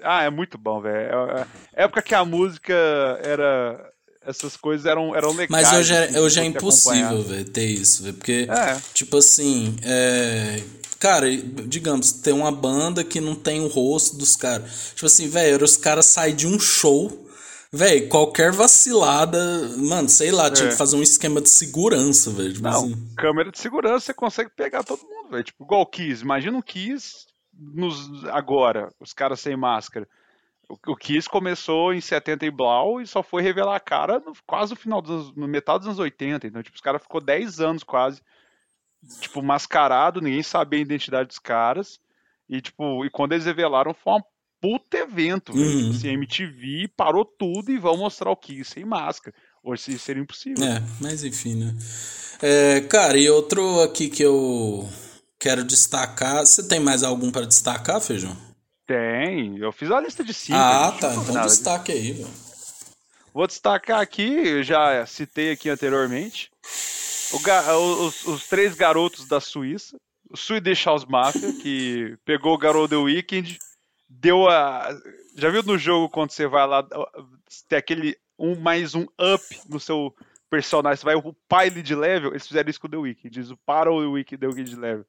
ah, é muito bom, velho. É, é, época que a música era, essas coisas eram, eram legais. Mas hoje é, assim, hoje é impossível, velho, ter isso, velho. Porque, É. tipo assim, é... Cara, digamos, tem uma banda que não tem o rosto dos caras. Tipo assim, velho, os caras saem de um show, velho, qualquer vacilada, mano, sei lá, tinha É. que fazer um esquema de segurança, velho. Tipo Não, assim. câmera de segurança você consegue pegar todo mundo, velho. Tipo, igual o Kiss. Imagina o Kiss nos, agora, os caras sem máscara. O, o Kiss começou em 70 e blau e só foi revelar a cara no, quase no final dos anos, no metade dos anos 80. Então, tipo, os caras ficou 10 anos quase, tipo, mascarado, ninguém sabia a identidade dos caras. E, tipo, e quando eles revelaram foi um puta evento, velho. Uhum. Tipo, assim, a MTV parou tudo e vão mostrar o Kiss sem máscara. Hoje isso seria impossível. É, mas enfim, né? É, cara, e outro aqui que eu quero destacar. Você tem mais algum para destacar, Feijão? Tem, eu fiz a lista de cinco. ah, tá. Então nada. destaque aí, velho. Vou destacar aqui, eu já citei aqui anteriormente, os, os três garotos da Suíça, o Swedish House Mafia, que pegou o garoto The Weeknd, deu a. Já viu no jogo quando você vai lá, tem aquele um mais um up no seu personagem, você vai upar ele de level, eles fizeram isso com o The Weeknd, eles uparam o The Weeknd, The Weeknd de level.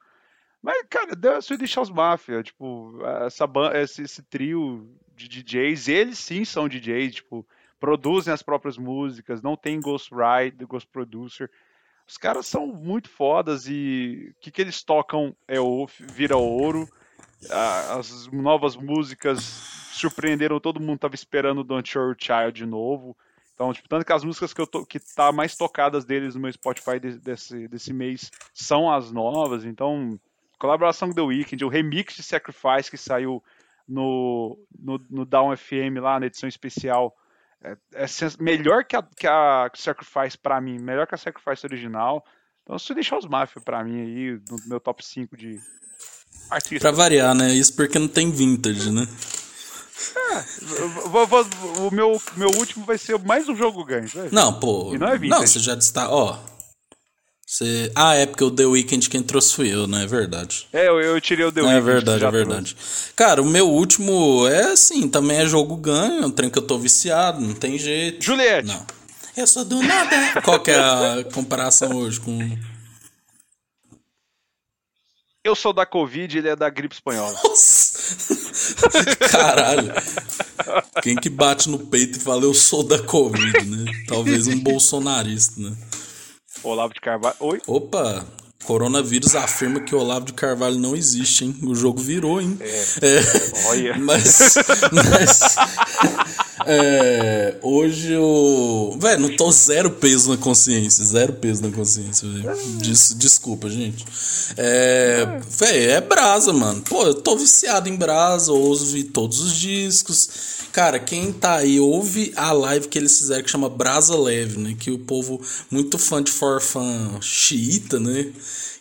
Mas, cara, deu a Swedish House Mafia, tipo, essa esse, esse trio de DJs, eles sim são DJs, tipo, produzem as próprias músicas, não tem ghostwriter, ghost producer. Os caras são muito fodas e o que, que eles tocam é o, vira ouro. As novas músicas surpreenderam todo mundo, tava esperando Don't Your Child de novo. Então, tipo, tanto que as músicas que eu tô, que tá mais tocadas deles no meu Spotify de- desse, desse mês são as novas. Então, colaboração com The Weeknd, o remix de Sacrifice que saiu no, no, no Down FM lá na edição especial é, é melhor que a, que a Sacrifice pra mim, melhor que a Sacrifice original. Então, se deixar os Mafia pra mim aí, no meu top 5 de artistas. Pra variar, né? Isso porque não tem vintage, né? Vou- vou- o meu, meu último vai ser mais um jogo ganho. vai? Não, pô. E não é vintage. Não, você já destaca. Ó. Você... Ah, é porque o The Weeknd quem trouxe fui eu, né? É verdade. É, eu, eu tirei o The É Weeknd, verdade, já é verdade. Cara, o meu último é assim, também é jogo ganho, é um trem que eu tô viciado, não tem jeito. Juliette. Não. Eu sou do nada. Qual que é a comparação hoje com. Eu sou da Covid, ele é da gripe espanhola. Nossa! Caralho. Quem que bate no peito e fala eu sou da Covid, né? Talvez um bolsonarista, né? Olavo de Carvalho. Oi? Opa! Coronavírus afirma que Olavo de Carvalho não existe, hein? O jogo virou, hein? É. Olha. Mas, mas, É, hoje eu. Velho, não tô zero peso na consciência. Zero peso na consciência. Des, desculpa, gente. É. Velho, é brasa, mano. Pô, eu tô viciado em brasa, ouvi todos os discos. Cara, quem tá aí, ouve a live que eles fizeram que chama Brasa Leve, né? Que o povo, muito fã de Forfã xiita, né?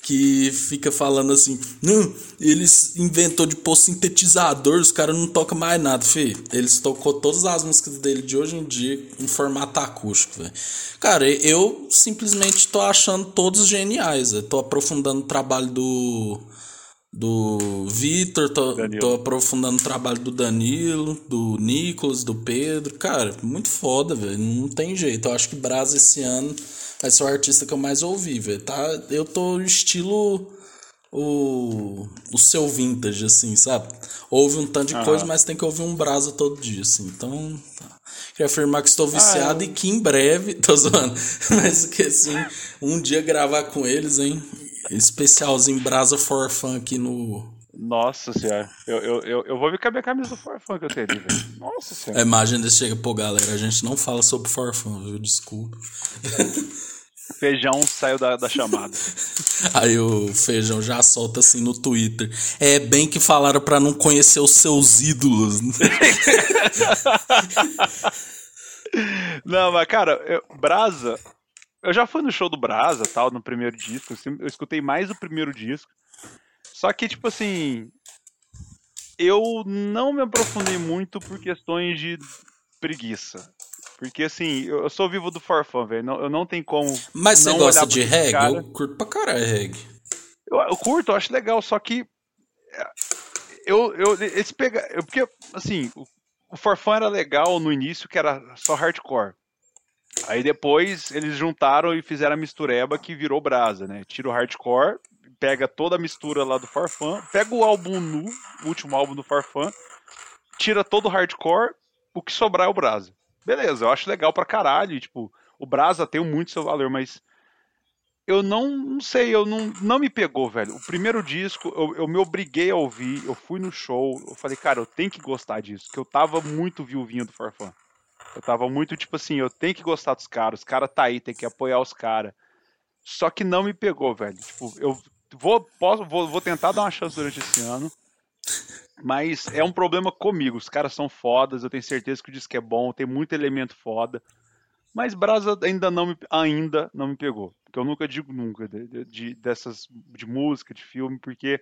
que fica falando assim, não, eles inventou de pôr sintetizador, os caras não tocam mais nada, fi. Eles tocou todas as músicas dele de hoje em dia em formato acústico, velho. Cara, eu simplesmente tô achando todos geniais, eu tô aprofundando o trabalho do do Vitor, tô, tô, aprofundando o trabalho do Danilo, do Nicolas, do Pedro. Cara, muito foda, velho. Não tem jeito. Eu acho que Brasa esse ano vai ser o artista que eu mais ouvi, velho. Tá? Eu tô estilo o, o seu vintage, assim, sabe? Ouve um tanto de uhum. coisa, mas tem que ouvir um brasa todo dia, assim. Então, tá. queria afirmar que estou ah, viciado ah, eu... e que em breve, tô zoando, mas que assim, um dia gravar com eles, hein? Especialzinho Brasa for Fun aqui no. Nossa senhora, eu, eu, eu, eu vou ver caber a camisa do Forfã que eu ali, velho. Nossa senhora. A imagem desse chega, pô, galera, a gente não fala sobre Forfã, viu? Desculpa. Feijão saiu da, da chamada. Aí o Feijão já solta assim no Twitter. É bem que falaram para não conhecer os seus ídolos. não, mas cara, eu, Brasa, eu já fui no show do Brasa, tal, no primeiro disco. Eu escutei mais o primeiro disco. Só que, tipo assim. Eu não me aprofundei muito por questões de preguiça. Porque, assim, eu sou vivo do Forfã, velho. Eu não tenho como. Mas você gosta de reggae? Cara. Eu curto pra caralho reggae. Eu, eu, curto, eu acho legal, só que. É, eu, eu, esse pega, eu, porque, assim, o, o Forfã era legal no início, que era só hardcore. Aí depois eles juntaram e fizeram a mistureba que virou brasa, né? Tira o hardcore, pega toda a mistura lá do Farfan, pega o álbum nu, o último álbum do Farfan, tira todo o hardcore, o que sobrar é o brasa. Beleza, eu acho legal pra caralho, tipo, o brasa tem muito seu valor, mas eu não, não sei, eu não, não me pegou, velho. O primeiro disco, eu, eu me obriguei a ouvir, eu fui no show, eu falei, cara, eu tenho que gostar disso, que eu tava muito viuvinho do Farfan. Eu tava muito tipo assim, eu tenho que gostar dos caras, os caras tá aí, tem que apoiar os caras. Só que não me pegou, velho. Tipo, eu vou, posso, vou, vou tentar dar uma chance durante esse ano. Mas é um problema comigo. Os caras são fodas, eu tenho certeza que o disco é bom, tem muito elemento foda. Mas Brasa ainda não me, ainda não me pegou. Porque eu nunca digo nunca de, de, dessas de música, de filme, porque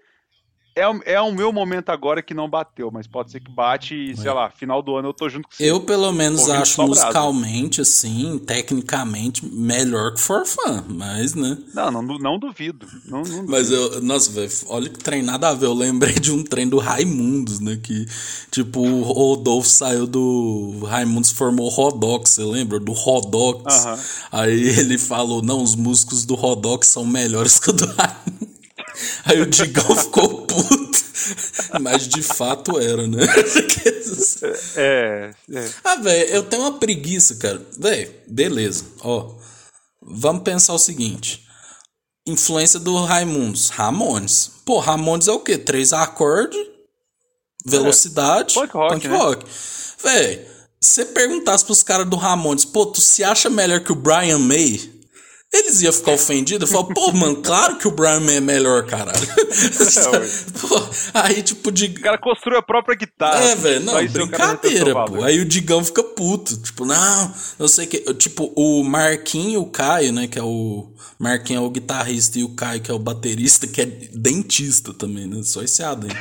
é, é o meu momento agora que não bateu, mas pode ser que bate e, sei lá, final do ano eu tô junto com você. Eu, pelo menos, acho musicalmente, assim, tecnicamente, melhor que Forfã, mas, né? Não, não, não duvido. Não, não duvido. Mas eu, nossa, velho, olha que trem nada a ver. Eu lembrei de um trem do Raimundos, né? Que, tipo, o Rodolfo saiu do. Raimundos formou Rodox, você lembra? Do Rodox. Uh -huh. Aí ele falou: não, os músicos do Rodox são melhores que o do Raimundos. Aí o Digão ficou puto. Mas de fato era, né? é, é. Ah, velho, eu tenho uma preguiça, cara. Velho, beleza. Ó, vamos pensar o seguinte. Influência do Raimundos. Ramones. Pô, Ramones é o quê? Três acordes, velocidade, é. punk rock. Punk né? rock. Véi, você perguntasse pros caras do Ramones, pô, tu se acha melhor que o Brian May? Eles iam ficar ofendidos falar, pô, mano, claro que o Brian May é melhor, caralho. É, pô, aí, tipo, de. O cara construiu a própria guitarra. É, velho, não, brincadeira, pô. Aí o Digão fica puto. Tipo, não, não sei o que. Tipo, o Marquinho e o Caio, né, que é o. Marquinho é o guitarrista e o Caio, que é o baterista, que é dentista também, né? Só esse adem.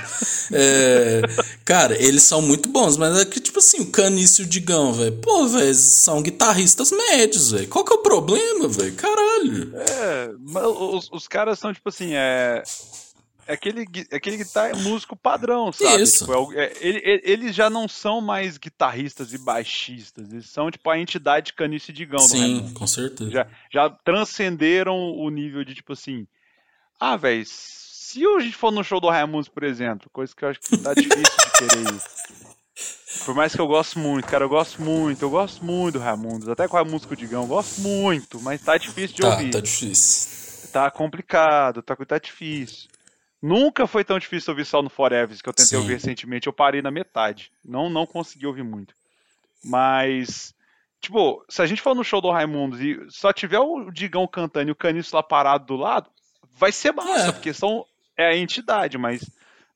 é, cara, eles são muito bons, mas é que, tipo assim, o Canice e o Digão, velho. Pô, velho, são guitarristas médios, velho. Qual que é o problema, velho? Caralho. É, os, os caras são, tipo assim, é é aquele, é aquele guitarra músico padrão, sabe? Isso. Tipo, é, é, ele, eles já não são mais guitarristas e baixistas, eles são tipo a entidade canice de gão Sim, com certeza. Já, já transcenderam o nível de tipo assim, ah, velho, se a gente for no show do Raimundos, por exemplo, coisa que eu acho que tá difícil de querer. Por mais que eu gosto muito, cara, eu gosto muito, eu gosto muito do Raimundos, até com a música do Digão, eu gosto muito, mas tá difícil de tá, ouvir. Tá difícil. Tá complicado, tá, tá difícil. Nunca foi tão difícil ouvir só no Forever que eu tentei Sim. ouvir recentemente. Eu parei na metade. Não, não consegui ouvir muito. Mas, tipo, se a gente for no show do Raimundos e só tiver o Digão cantando e o Caniço lá parado do lado, vai ser massa, É. porque são, é a entidade, mas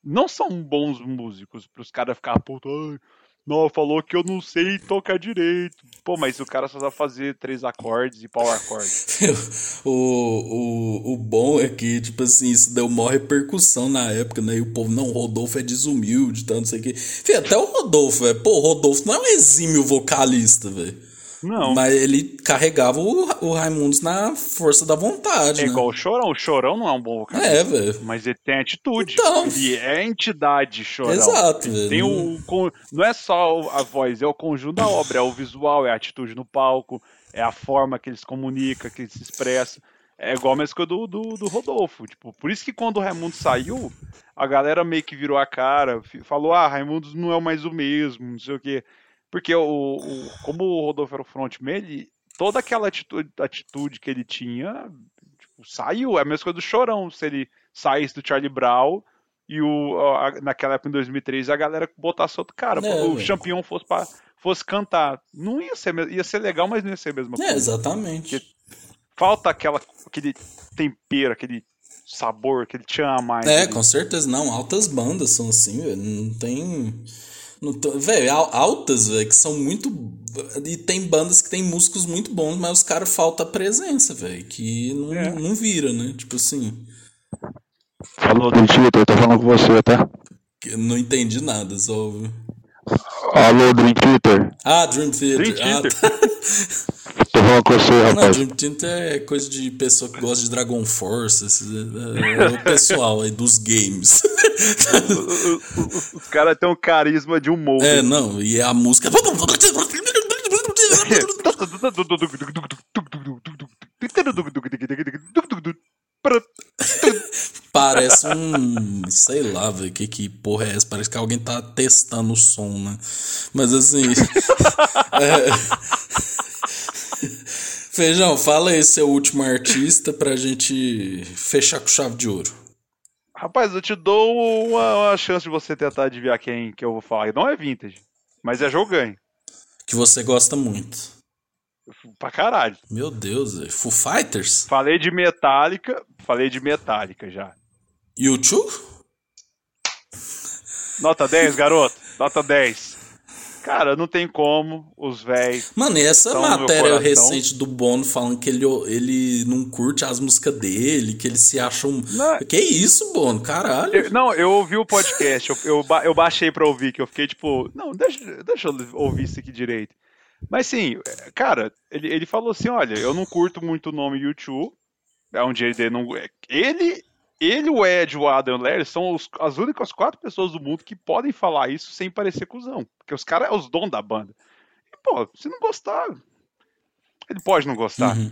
não são bons músicos pros caras ficar puto. Não, falou que eu não sei tocar direito. Pô, mas o cara só sabe fazer três acordes e power chord. o, o, o bom é que, tipo assim, isso deu maior repercussão na época, né? E o povo, não, o Rodolfo é desumilde, tá, não sei o quê. Fih, até o Rodolfo, velho. Pô, o Rodolfo não é um exímio vocalista, velho. Não. Mas ele carregava o, o Raimundos na força da vontade, É né? igual o Chorão. O Chorão não é um bom vocalista. É, velho. Mas ele tem atitude. Então. Ele é entidade, Chorão. Exato, Ele velho. Tem o, não é só a voz, é o conjunto da obra. É o visual, é a atitude no palco, é a forma que ele se comunica, que ele se expressa. É igual a mesma coisa do, do, do Rodolfo. Tipo, por isso que quando o Raimundo saiu, a galera meio que virou a cara, falou: ah, Raimundo não é mais o mesmo, não sei o quê. Porque o, o- como o Rodolfo era o frontman, ele, toda aquela atitude, atitude que ele tinha tipo, saiu. É a mesma coisa do Chorão. Se ele saísse do Charlie Brown e o, a- naquela época em 2003 a galera botasse outro cara, É, o velho. Champion fosse, pra, fosse cantar. Não ia ser, ia ser legal, mas não ia ser a mesma É, coisa. exatamente. Falta aquela, aquele tempero, aquele sabor, aquele tchan a mais. É, ali. com certeza não. Altas bandas são assim, velho. Não tem. Não al- altas, velho, que são muito. E tem bandas que tem músicos muito bons, mas os caras falta a presença, velho. Que não, É. não vira, né? Tipo assim. Falou do Twitter, tô falando com você, tá? que eu não entendi nada, só. Alô, Dream Theater. Ah, Dream Theater. Dream Ah, Theater. tá. Tô falando com você, Não, rapaz. Dream Theater é coisa de pessoa que gosta de Dragon Force. esses- É, é o pessoal aí dos games. Os caras têm um carisma de um molde. É, não, e a música. Parece um. Sei lá, velho. Que, que porra é essa? Parece que alguém tá testando o som, né? Mas assim. é. Feijão, fala aí seu último artista pra gente fechar com chave de ouro. Rapaz, eu te dou uma, uma chance de você tentar adivinhar quem que eu vou falar. Não é vintage, mas é jogo ganho. Que você gosta muito. Pra caralho. Meu Deus, velho. Foo Fighters? Falei de Metallica, falei de Metallica já. YouTube? Nota 10, garoto? Nota 10. Cara, não tem como os véis. Mano, e essa matéria recente do Bono falando que ele, ele não curte as músicas dele, que ele se acha um. Não. Que isso, Bono? Caralho. Eu- não, eu ouvi o podcast, eu, eu, eu baixei pra ouvir, que eu fiquei tipo, não, deixa, deixa eu ouvir isso aqui direito. Mas sim, é, cara, ele, ele falou assim: olha, eu não curto muito o nome YouTube. É um dia ele não. Ele, ele, o Ed, o Adam e o Larry são os- as únicas quatro pessoas do mundo que podem falar isso sem parecer cuzão. Porque os caras são os donos da banda. E, pô, se não gostar. Ele pode não gostar. Uhum.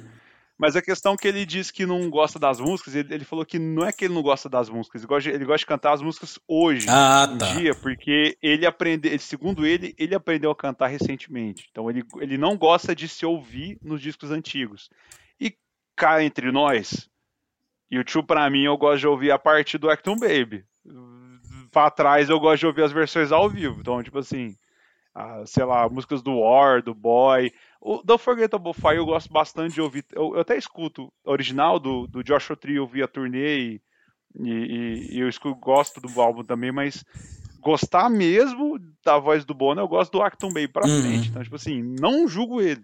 Mas a questão que ele disse que não gosta das músicas, ele, ele falou que não é que ele não gosta das músicas, ele gosta de, ele gosta de cantar as músicas hoje, Ah, em tá. dia, porque ele aprendeu, segundo ele, ele aprendeu a cantar recentemente. Então ele, ele não gosta de se ouvir nos discos antigos. E cá entre nós, YouTube pra mim eu gosto de ouvir a partir do Acton Baby. Pra trás eu gosto de ouvir as versões ao vivo. Então, tipo assim, ah, sei lá, músicas do War, do Boy. O The Unforgettable Fire eu gosto bastante de ouvir. Eu, eu até escuto o original do, do Joshua Tree, eu vi a turnê e, e, e- e eu escuto, gosto do álbum também, mas gostar mesmo da voz do Bono, eu gosto do Acton Baby pra Uhum. frente. Então, tipo assim, não julgo ele.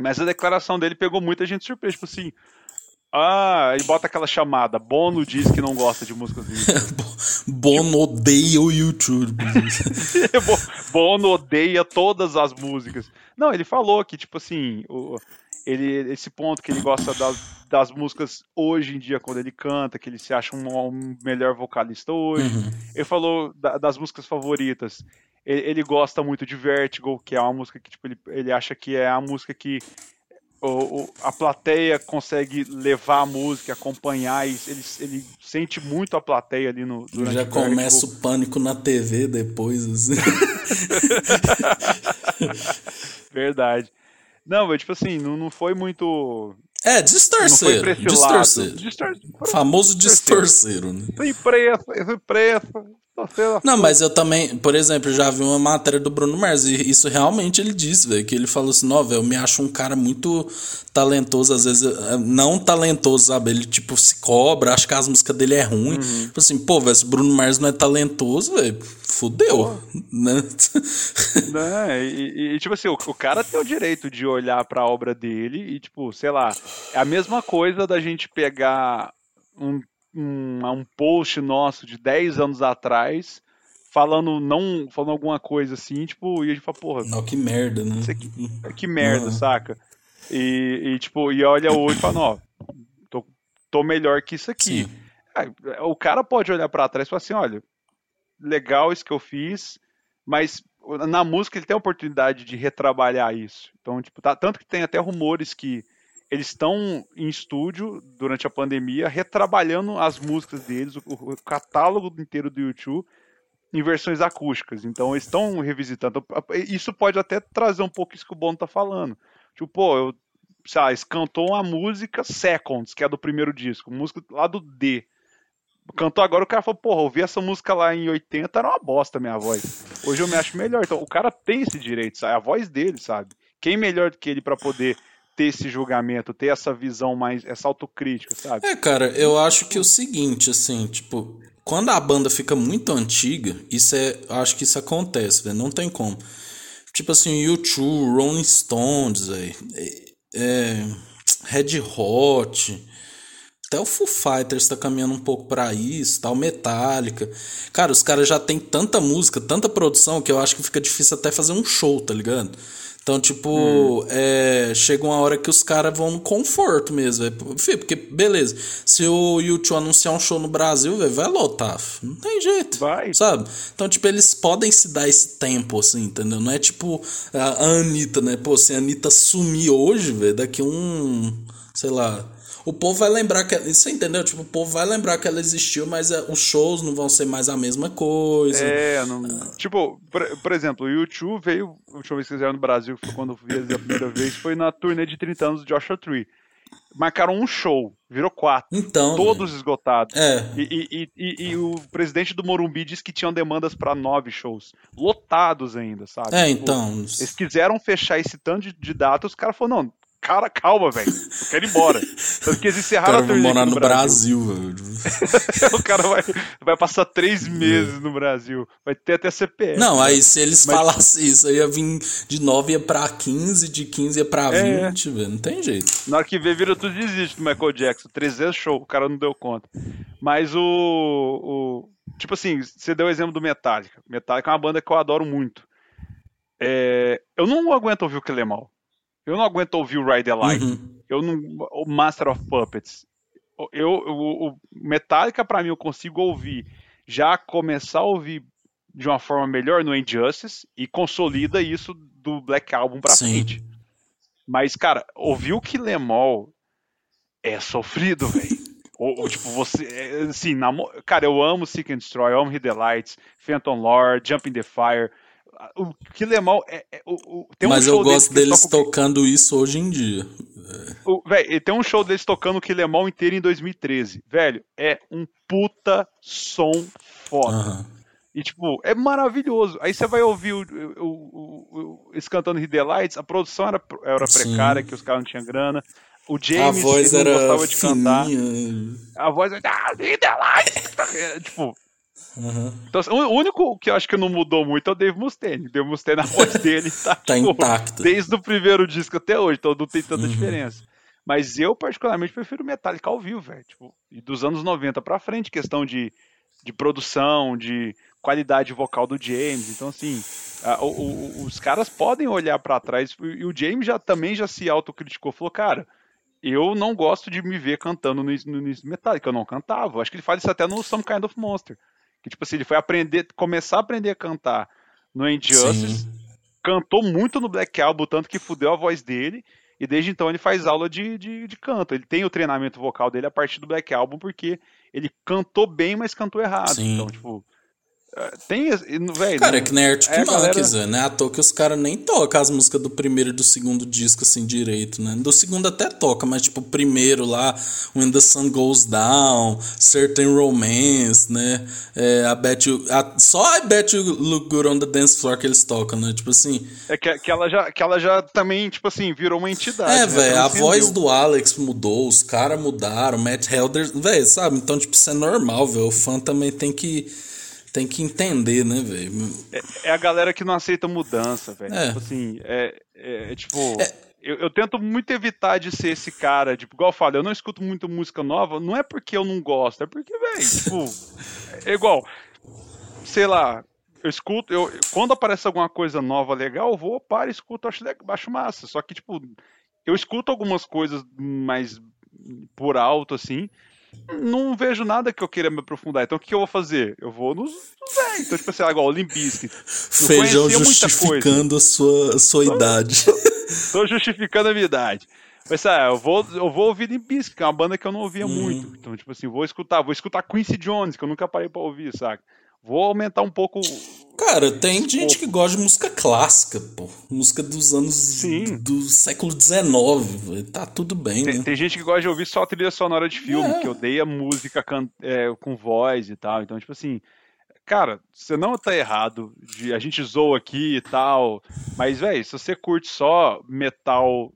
Mas a declaração dele pegou muita gente surpresa. Tipo assim, ah, e bota aquela chamada. Bono diz que não gosta de músicas do YouTube. Bono odeia o YouTube. Bo- Bono odeia todas as músicas. Não, ele falou que, tipo assim, o- ele, esse ponto que ele gosta das, das músicas hoje em dia, quando ele canta, que ele se acha um, um melhor vocalista hoje. Uhum. Ele falou da- das músicas favoritas. Ele, ele gosta muito de Vertigo, que é uma música que tipo, ele, ele acha que é a música que o, o- a plateia consegue levar a música, acompanhar, e ele, ele sente muito a plateia ali no durante Já começa o pânico na TV depois, assim. Verdade. Não, mas tipo assim, não, não foi muito. É, foi distorcer. Distorcer. Distor... Famoso distorceiro, né? Fui pressa, fui pressa. Não, mas eu também, por exemplo, já vi uma matéria do Bruno Mars e isso realmente ele disse, velho, que ele falou assim, não, velho, eu me acho um cara muito talentoso, às vezes, eh, não talentoso, sabe? Ele, tipo, se cobra, acha que as músicas dele é ruim. Uhum. Tipo assim, pô, velho, se o Bruno Mars não é talentoso, velho, fudeu, né? Não, e, e, tipo assim, o, o cara tem o direito de olhar pra obra dele e, tipo, sei lá, é a mesma coisa da gente pegar um um, um post nosso de 10 anos atrás falando não falando alguma coisa assim, tipo, e a gente fala, porra. Não, que merda, né? Que, que merda, uhum. saca? E, e, tipo, e olha hoje e fala, ó, tô, tô melhor que isso aqui. Aí, o cara pode olhar para trás e falar assim, olha, legal isso que eu fiz, mas na música ele tem a oportunidade de retrabalhar isso. Então, tipo, tá, tanto que tem até rumores que eles estão em estúdio durante a pandemia, retrabalhando as músicas deles, o, o catálogo inteiro do YouTube, em versões acústicas. Então eles estão revisitando. Isso pode até trazer um pouco isso que o Bono tá falando. Tipo, pô, eu, sei lá, eles cantou uma música Seconds, que é do primeiro disco, música lá do D. Cantou agora, o cara falou, porra, ouvi essa música lá em 80, era uma bosta a minha voz. Hoje eu me acho melhor. Então, o cara tem esse direito, sabe? É a voz dele, sabe? Quem melhor do que ele para poder ter esse julgamento, ter essa visão mais, essa autocrítica, sabe? É, cara, eu acho que é o seguinte, assim, tipo, quando a banda fica muito antiga, isso é, acho que isso acontece, velho, não tem como. Tipo assim, U2, Rolling Stones, velho, é, é, Red Hot, até o Foo Fighters tá caminhando um pouco para isso, tal, Metallica. Cara, os caras já tem tanta música, tanta produção que eu acho que fica difícil até fazer um show, tá ligado? Então, tipo, hum. é, chega uma hora que os caras vão no conforto mesmo. Porque, beleza, se o YouTube anunciar um show no Brasil, véio, vai lotar. Não tem jeito. Vai. Sabe? Então, tipo, eles podem se dar esse tempo, assim, entendeu? Não é tipo a Anitta, né? Pô, se a Anitta sumir hoje, velho, daqui um. Sei lá o povo vai lembrar que. Você entendeu? Tipo, o povo vai lembrar que ela existiu, mas é, os shows não vão ser mais a mesma coisa. É, não... tipo, por, por, exemplo, o YouTube veio. A última vez que fizeram no Brasil, foi quando eu vi a primeira vez, foi na turnê de 30 anos do Joshua Tree. Marcaram um show, virou quatro. Então. Todos né? esgotados. É. E, e, e, e, o presidente do Morumbi disse que tinham demandas para nove shows. Lotados ainda, sabe? É, tipo, então. Eles quiseram fechar esse tanto de, de data, os caras falaram, não, cara, calma, velho. Eu quero ir embora. Tanto que eles encerraram a turnê morar no Brasil, velho. o cara vai, vai passar três meses no Brasil. Vai ter até CPF. Não, aí se eles Mas... falassem isso, aí ia vir de 9 ia pra 15, de 15 ia pra 20, é. velho. Não tem jeito. Na hora que vê, vira tudo desiste do Michael Jackson. 300 show, o cara não deu conta. Mas o, o. Tipo assim, você deu o exemplo do Metallica. Metallica é uma banda que eu adoro muito. É, eu não aguento ouvir o que mal. Eu não aguento ouvir o Ride Light. Uhum. Eu não. O Master of Puppets. Eu, o, o Metallica, para mim, eu consigo ouvir. Já começar a ouvir de uma forma melhor no Injustice e consolida isso do Black Album pra Sim. frente. Mas, cara, ouvir o Killemall é sofrido, velho. Tipo, você. É, assim, na, cara, eu amo Seek and Destroy, eu amo the Lights, Phantom Lord, Jump in the Fire o Kilemal é, é o, o, tem Mas um eu gosto deles tocando isso hoje em dia. O, velho, tem um show deles tocando o Kilemal inteiro em 2013. Velho, é um puta som foda. Uhum. E, tipo, é maravilhoso. Aí você vai ouvir o, o, o, eles cantando Hit the Lights, a produção era, era precária, que os caras não tinham grana. O James a voz ele não gostava de cantar. A voz era. Ah, Hit the Lights! tipo, Uhum. Então, assim, o único que eu acho que não mudou muito é o Dave Mustaine. O Dave Mustaine, a voz dele tá, tá tipo, intacta. Desde o primeiro disco até hoje, então não tem tanta uhum. diferença. Mas eu, particularmente, prefiro Metallica ao vivo, velho. Tipo, e dos anos 90 pra frente, questão de, de produção, de qualidade vocal do James. Então, assim, a, o, o, os caras podem olhar para trás. E o James já também já se autocriticou. Falou, cara, eu não gosto de me ver cantando no, no, no Metallica. Eu não cantava. Acho que ele fala isso até no Some Kind of Monster. Que, tipo assim, ele foi aprender, começar a aprender a cantar no Injustice, Sim. cantou muito no Black Album, tanto que fudeu a voz dele, e desde então ele faz aula de, de, de, canto. Ele tem o treinamento vocal dele a partir do Black Album, porque ele cantou bem, mas cantou errado. Sim. Então, tipo, Tem, velho. Cara, é que nem Arctic é Monkeys, galera... né? À toa que os caras nem tocam as músicas do primeiro e do segundo disco, assim, direito, né? Do segundo até toca, mas, tipo, o primeiro lá, When the Sun Goes Down, Certain Romance, né? É, a Bet you, a, só I Bet You Look Good on the Dance Floor que eles tocam, né? Tipo assim. É que, que, ela, já, que ela já também, tipo assim, virou uma entidade. É, né? velho, a voz do Alex mudou, os caras mudaram, Matt Helder, velho, sabe? Então, tipo, isso é normal, velho. O fã também tem que tem que entender, né, velho? É, é, a galera que não aceita mudança, velho. É. Tipo assim, é, é, é tipo. É. Eu, eu, tento muito evitar de ser esse cara, tipo, igual eu falo, eu não escuto muito música nova, não é porque eu não gosto, é porque, velho, tipo, é igual, sei lá, eu escuto, eu, quando aparece alguma coisa nova legal, eu vou, para escuto, acho, acho massa. Só que, tipo, eu escuto algumas coisas mais por alto, assim, não vejo nada que eu queira me aprofundar. Então o que eu vou fazer? Eu vou nos, nos Então, tipo assim, igual o Limbiskit. Feijão justificando a sua, a sua tô, idade. Tô, tô, justificando a minha idade. Mas ah, eu vou, eu vou ouvir Limbiskit, que é uma banda que eu não ouvia hum. muito. Então, tipo assim, vou escutar, vou escutar Quincy Jones, que eu nunca parei pra ouvir, saca? Vou aumentar um pouco. Cara, tem gente que gosta de música clássica, pô. Música dos anos. Sim. do século XIX. Tá tudo bem, tem, né? Tem gente que gosta de ouvir só trilha sonora de filme, é. que odeia música can... é, com voz e tal. Então, tipo assim. Cara, você não tá errado. De, a gente zoa aqui e tal. Mas, velho, se você curte só metal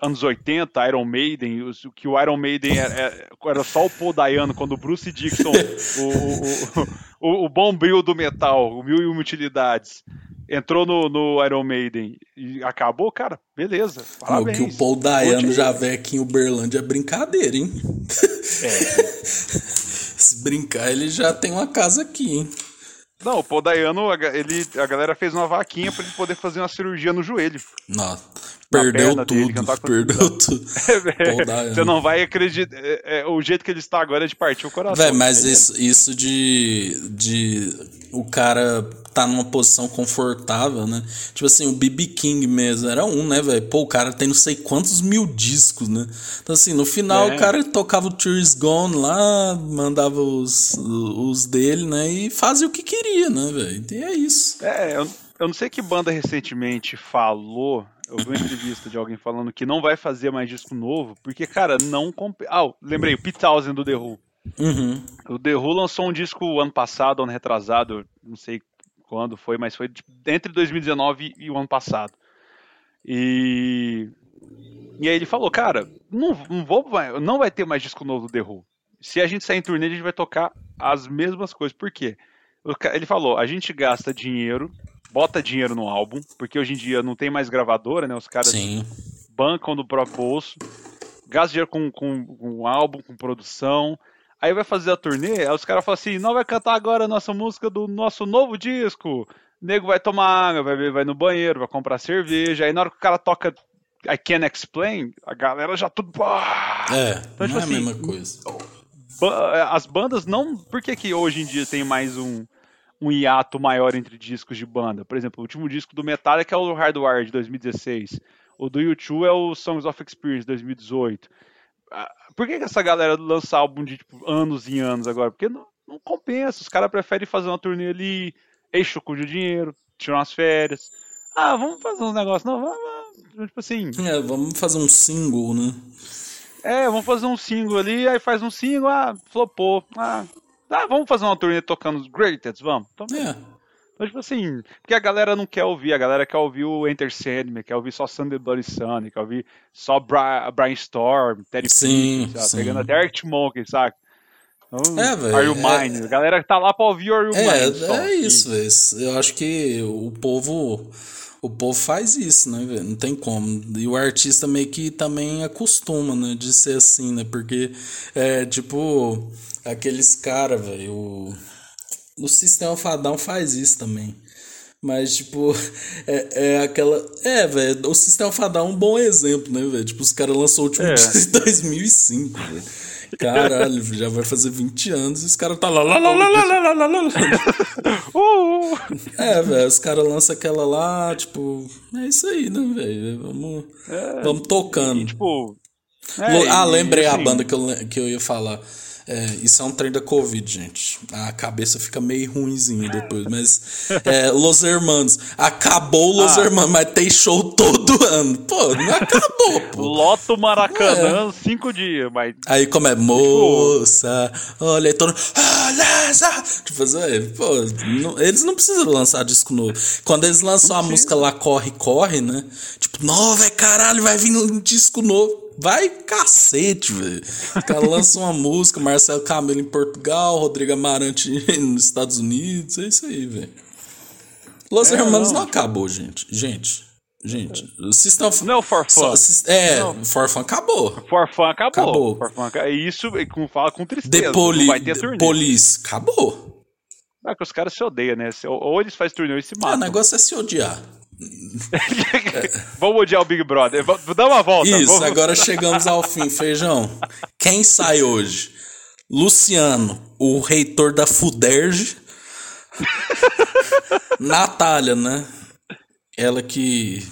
anos 80, Iron Maiden, que o Iron Maiden era, é, era só o Paul Dayano, quando o Bruce Dixon, o, o, o, o bombril do metal, o Mil e Uma Utilidades, entrou no, no, Iron Maiden e acabou, cara, beleza. Parabéns. O que o Paul Dayano já vê aqui em Uberlândia é brincadeira, hein? É. Se brincar, ele já tem uma casa aqui, hein? Não, o Paul Dayano, ele, a galera fez uma vaquinha para ele poder fazer uma cirurgia no joelho. Nossa. Perdeu tudo, dele, perdeu tudo. É, você não vai acreditar. É, é, o jeito que ele está agora é de partir o coração. Véi, mas tá isso, isso de, de o cara tá numa posição confortável, né? Tipo assim, o BB King mesmo era um, né, velho? Pô, o cara tem não sei quantos mil discos, né? Então, assim, no final é. o cara tocava o Tears Gone lá, mandava os, os dele, né? E fazia o que queria, né, velho? E é isso. É, eu, eu não sei que banda recentemente falou eu vi uma entrevista de alguém falando que não vai fazer mais disco novo, porque, cara, não. Comp... Ah, lembrei, o Pete Townsend do The Who. Uhum. O The Who lançou um disco ano passado, ano retrasado, não sei quando foi, mas foi tipo, entre 2019 e o ano passado. E. E aí ele falou, cara, não, não, vou, não vai ter mais disco novo do The Who. Se a gente sair em turnê, a gente vai tocar as mesmas coisas. Por quê? Ele falou, a gente gasta dinheiro bota dinheiro no álbum, porque hoje em dia não tem mais gravadora, né? Os caras Sim. bancam do próprio bolso, gasta dinheiro com, com, com álbum, com produção. Aí vai fazer a turnê, aí os caras falam assim: não vai cantar agora a nossa música do nosso novo disco. O nego vai tomar água, vai, vai no banheiro, vai comprar cerveja. Aí na hora que o cara toca I Can't Explain, a galera já tudo. É, então, tipo não assim, é a assim, mesma coisa. As bandas não. Por que, que hoje em dia tem mais um um hiato maior entre discos de banda. Por exemplo, o último disco do Metallica é o Hardware de 2016. O do U2 é o Songs of Experience 2018. Ah, por que, que essa galera lança álbum de tipo, anos e anos agora? Porque não, não compensa. Os caras preferem fazer uma turnê ali, eixo com o dinheiro, tirar umas férias. Ah, vamos fazer uns negócios. Não, vamos, vamos, tipo assim. É, vamos fazer um single, né? É, vamos fazer um single ali, aí faz um single, ah, flopou. Ah, ah, vamos fazer uma turnê tocando os Greatest, vamos. Então, é. Então, tipo assim, porque a galera não quer ouvir, a galera quer ouvir o Enter Sandman, quer ouvir só Sunday Bloody Sunday, quer ouvir só Bra Brainstorm, Terry sim, Pink, sim. pegando até Arctic Monkey, sabe? Então, é, velho. Are You é, Mine? A galera tá lá pra ouvir Are You é, Mine. Só, é isso, velho. Eu acho que o povo o povo faz isso, né, velho? Não tem como. E o artista meio que também acostuma, né, de ser assim, né? Porque é tipo aqueles caras, velho. O, o Sistema Fadão faz isso também. Mas, tipo, é, é aquela. É, velho, o Sistema Fadão é um bom exemplo, né, velho? Tipo, os caras lançou o último é. disco em 2005, velho. Caralho, já vai fazer 20 anos e os caras tá lá. lá, lá, lá, lá, lá, lá, lá. Uh! É, velho, os caras lançam aquela lá, tipo. É isso aí, né, velho? Vamos, é, vamos tocando. E, tipo. É, ah, lembrei assim, a banda que eu, que eu ia falar. É, isso é um trem da Covid, gente. A cabeça fica meio ruimzinha depois. Mas, é, Los Hermanos. Acabou Los Ah. Hermanos, mas tem show todo ano. Pô, não acabou, pô. Loto Maracanã, cinco dias, mas. Aí como é, moça, olha, todo olha. Tipo assim, pô, não- eles não precisam lançar disco novo. Quando eles lançam a música lá, Corre, Corre, né? Tipo, não, velho, caralho, vai vir um disco novo. Vai cacete, velho. Os caras lançam uma música, Marcelo Camelo em Portugal, Rodrigo Amarante nos Estados Unidos, é isso aí, velho. Los É, Hermanos não não. acabou, gente. Gente, gente, estão... Não é o For Fun. Só- sis- É, Não. For Fun acabou. Forfã acabou. Acabou. Forfã acabou. E isso e com, fala com tristeza. The, poli vai ter The. Police, acabou. Ah, que os caras se odeiam, né? Ou, eles fazem turnê eles se Ah, o matam. negócio é se odiar. Vamos odiar o Big Brother. Dá uma volta. Isso, vamos- agora chegamos ao fim, feijão. Quem sai hoje? Luciano, o reitor da Fuderge. Natália, né? Ela que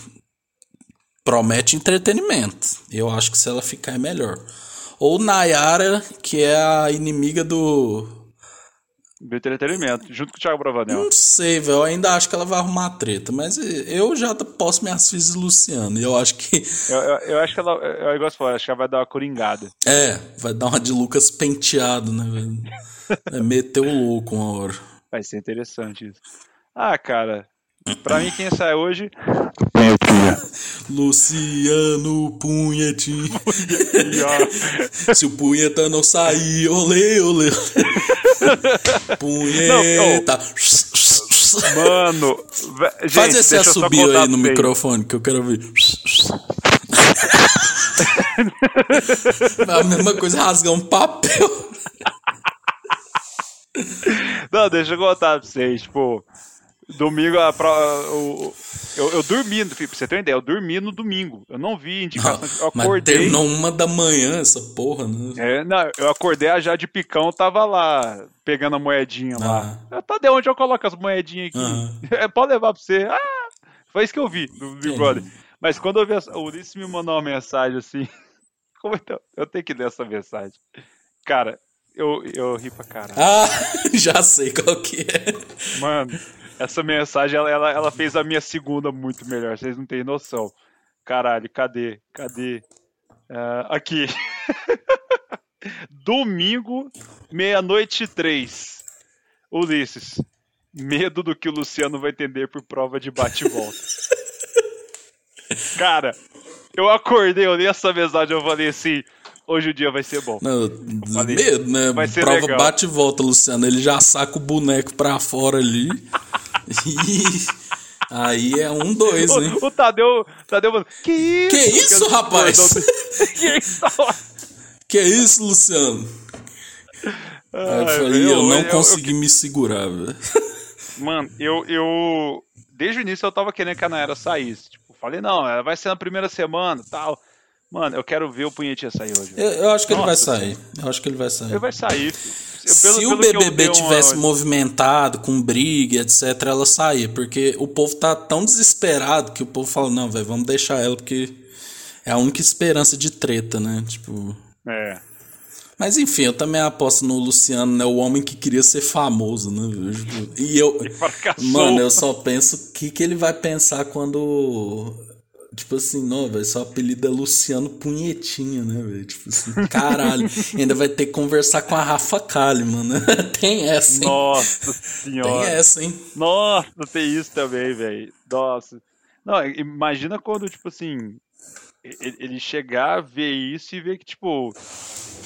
promete entretenimento. Eu acho que se ela ficar é melhor. Ou Nayara, que é a inimiga do. Do entretenimento, junto com o Thiago Bravanel. Não sei, velho. Eu ainda acho que ela vai arrumar treta. Mas eu já posso filhas de Luciano. E eu acho que. Eu, eu, eu acho que ela. Eu, eu gosto de falar, acho que ela vai dar uma coringada. É, vai dar uma de Lucas penteado, né, velho? Vai meter o louco uma hora. Vai ser interessante isso. Ah, cara. Pra mim, quem sai hoje. Punhetinha. Luciano Punhetinho. ó, Se o punheta não sair, olê, olê. Punheta. Mano. ve- Gente, Faz esse deixa eu só assobio aí no vocês. microfone que eu quero ver. É a mesma coisa rasgar um papel. Não, deixa eu contar pra vocês. Tipo, domingo, a o- eu, eu dormi, pra você ter uma ideia, eu dormi no domingo. Eu não vi indicação. eu Mas acordei. terminou uma da manhã essa porra, né? É, não, eu acordei, a Jade Picão tava lá, pegando a moedinha lá. Ah. Eu, Tá de onde eu coloco as moedinhas aqui? Aham. É, pode levar pra você. Ah, foi isso que eu vi do Big. Brother. Mas quando eu vi, essa- o Ulisses me mandou uma mensagem assim. Como então? Eu tenho que ler essa mensagem. Cara, eu, eu ri pra caralho. Ah, já sei qual que é. Mano, essa mensagem, ela, ela, ela fez a minha segunda muito melhor. Vocês não têm noção. Caralho, cadê? Cadê? Ah, aqui. Domingo, meia-noite três. Ulisses. Medo do que o Luciano vai entender por prova de bate e volta. Cara, eu acordei, eu li essa mensagem, eu falei assim, hoje o dia vai ser bom. Não, falei, medo, né? vai ser Prova legal. bate e volta, Luciano. Ele já saca o boneco pra fora ali. Aí é um, dois, hein? O, o Tadeu, Tadeu falou, que isso? Que isso, Porque- rapaz? que isso? Que isso, Luciano? Eu falei, eu, eu- não eu- consegui me segurar, velho. Mano, eu, eu. Desde o início eu tava querendo que a Naira saísse. Tipo, falei, não, ela vai ser na primeira semana tal. Mano, eu quero ver o Punhetinha sair hoje. Eu, eu acho que ele vai Nossa sair. Eu acho que ele vai sair. Ele vai sair. Eu- Se pelo- o que eu BBB uma- tivesse movimentado, com briga, etc., ela saía. Porque o povo tá tão desesperado que o povo fala, não, velho, vamos deixar ela, porque é a única esperança de treta, né? Tipo. É. Mas enfim, eu também aposto no Luciano, né? O homem que queria ser famoso, né? E eu. Mano, eu só penso o que, que ele vai pensar quando. Tipo assim, não, velho, seu apelido é Luciano Punhetinha, né, velho? Tipo assim, caralho. ainda vai ter que conversar com a Rafa Kalimann, né? Tem essa, hein? Nossa Tem senhora. essa, hein? Nossa, tem isso também, velho. Nossa. Não, imagina quando, tipo assim, ele chegar, ver isso e ver que, tipo,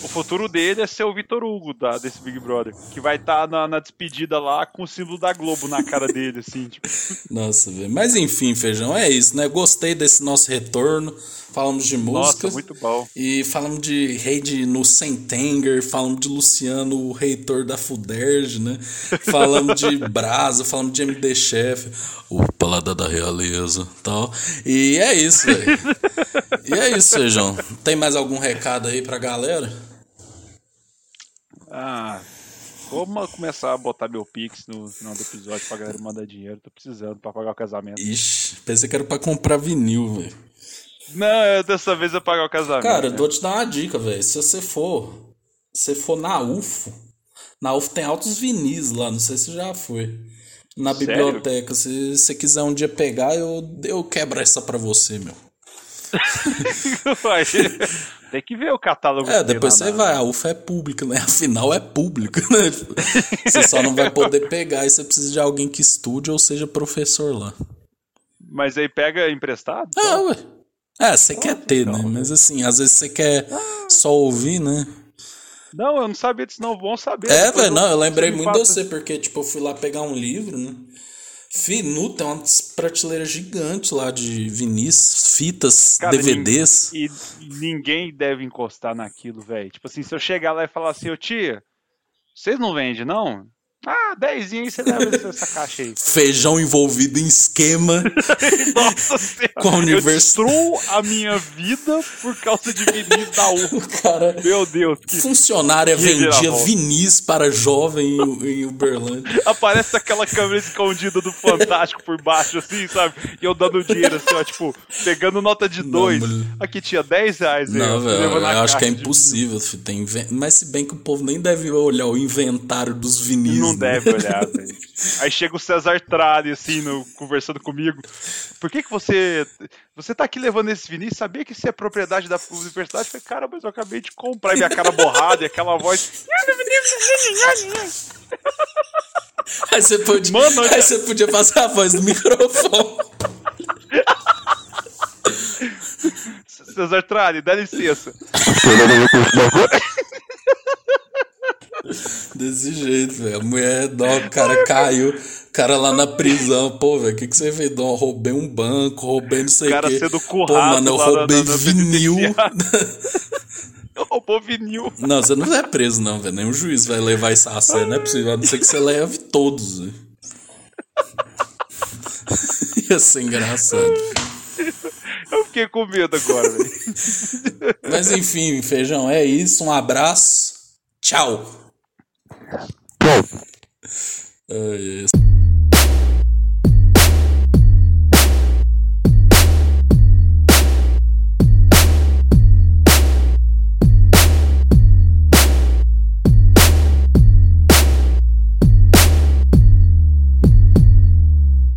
o futuro dele é ser o Vitor Hugo da, desse Big Brother. Que vai estar na, na despedida lá com o símbolo da Globo na cara dele, assim, tipo. Nossa, velho. Mas enfim, feijão, é isso, né? Gostei desse nosso retorno. Falamos de música. Nossa, muito bom. E falamos de rei de no Sentenger, falamos de Luciano, o reitor da Fuderge, né? Falamos de Brasa, falamos de MD Chef, o paladar da realeza tal. E é isso, velho. E é isso, Feijão. Tem mais algum recado aí pra galera? Ah, vou começar a botar meu Pix no final do episódio pra galera mandar dinheiro. Tô precisando pra pagar o casamento. Ixi, pensei que era pra comprar vinil, velho. Não, eu- dessa vez eu pagar o casamento. Cara, eu né? vou te dar uma dica, velho. Se você for você for na UFO, na UFO tem altos vinis lá, não sei se já foi. Na Sério? biblioteca, se você quiser um dia pegar, eu, eu quebro essa pra você, meu. Tem que ver o catálogo. É, depois você vai, a UFO é pública, né? Afinal é pública, né? Você só não vai poder pegar e você precisa de alguém que estude ou seja professor lá. Mas aí pega emprestado? Ah, ué. É, você quer ter, né? legal. Mas assim, às vezes você quer só ouvir, né? Não, eu não sabia disso, não. Bom saber. É, velho, não, eu lembrei muito de você, porque, tipo, eu fui lá pegar um livro, né? Fi, nu, tem umas prateleiras gigantes lá de vinis, fitas, Cara, DVDs. E ninguém deve encostar naquilo, velho. Tipo assim, se eu chegar lá e falar assim, ô tia, vocês não vendem, não? Ah, dezinho aí você leva essa caixa aí. Feijão envolvido em esquema. Nossa senhora. Com a Eu a minha vida por causa de vinis da U. Cara, Meu Deus, que funcionária que vendia vinis para jovem em, em Uberlândia. Aparece aquela câmera escondida do Fantástico por baixo, assim, sabe? E eu dando dinheiro, assim, ó, tipo, pegando nota de Não, dois. mas- Aqui tinha 10 reais. aí, Não, ó, velho, eu acho que é impossível. Tem Mas se bem que o povo nem deve olhar o inventário dos vinis. Não né? deve olhar, velho. Aí chega o César Tralli, assim, no- conversando comigo. Por que que você... Você tá aqui levando esse Vinícius? Sabia que isso é propriedade da universidade? Eu falei, cara, mas eu acabei de comprar. E minha cara borrada e aquela voz... Aí você podia, Mano, aí você podia fazer a voz do microfone. César Tralli, dá licença. Desse jeito, velho. A mulher, dó, o cara caiu. O cara lá na prisão. Pô, velho, o que, que você fez? Dó, roubei um banco, roubei não sei o O cara quê. sendo Pô, currado mano, eu na- roubei na- na vinil. Roubou vinil. Não, você não vai preso, não, velho. Nenhum juiz vai levar isso a sério. Não é possível. A não ser que você leve todos, velho. Ia ser engraçado. Eu fiquei com medo agora, velho. Mas enfim, feijão, é isso. Um abraço. Tchau. Pô, Ai,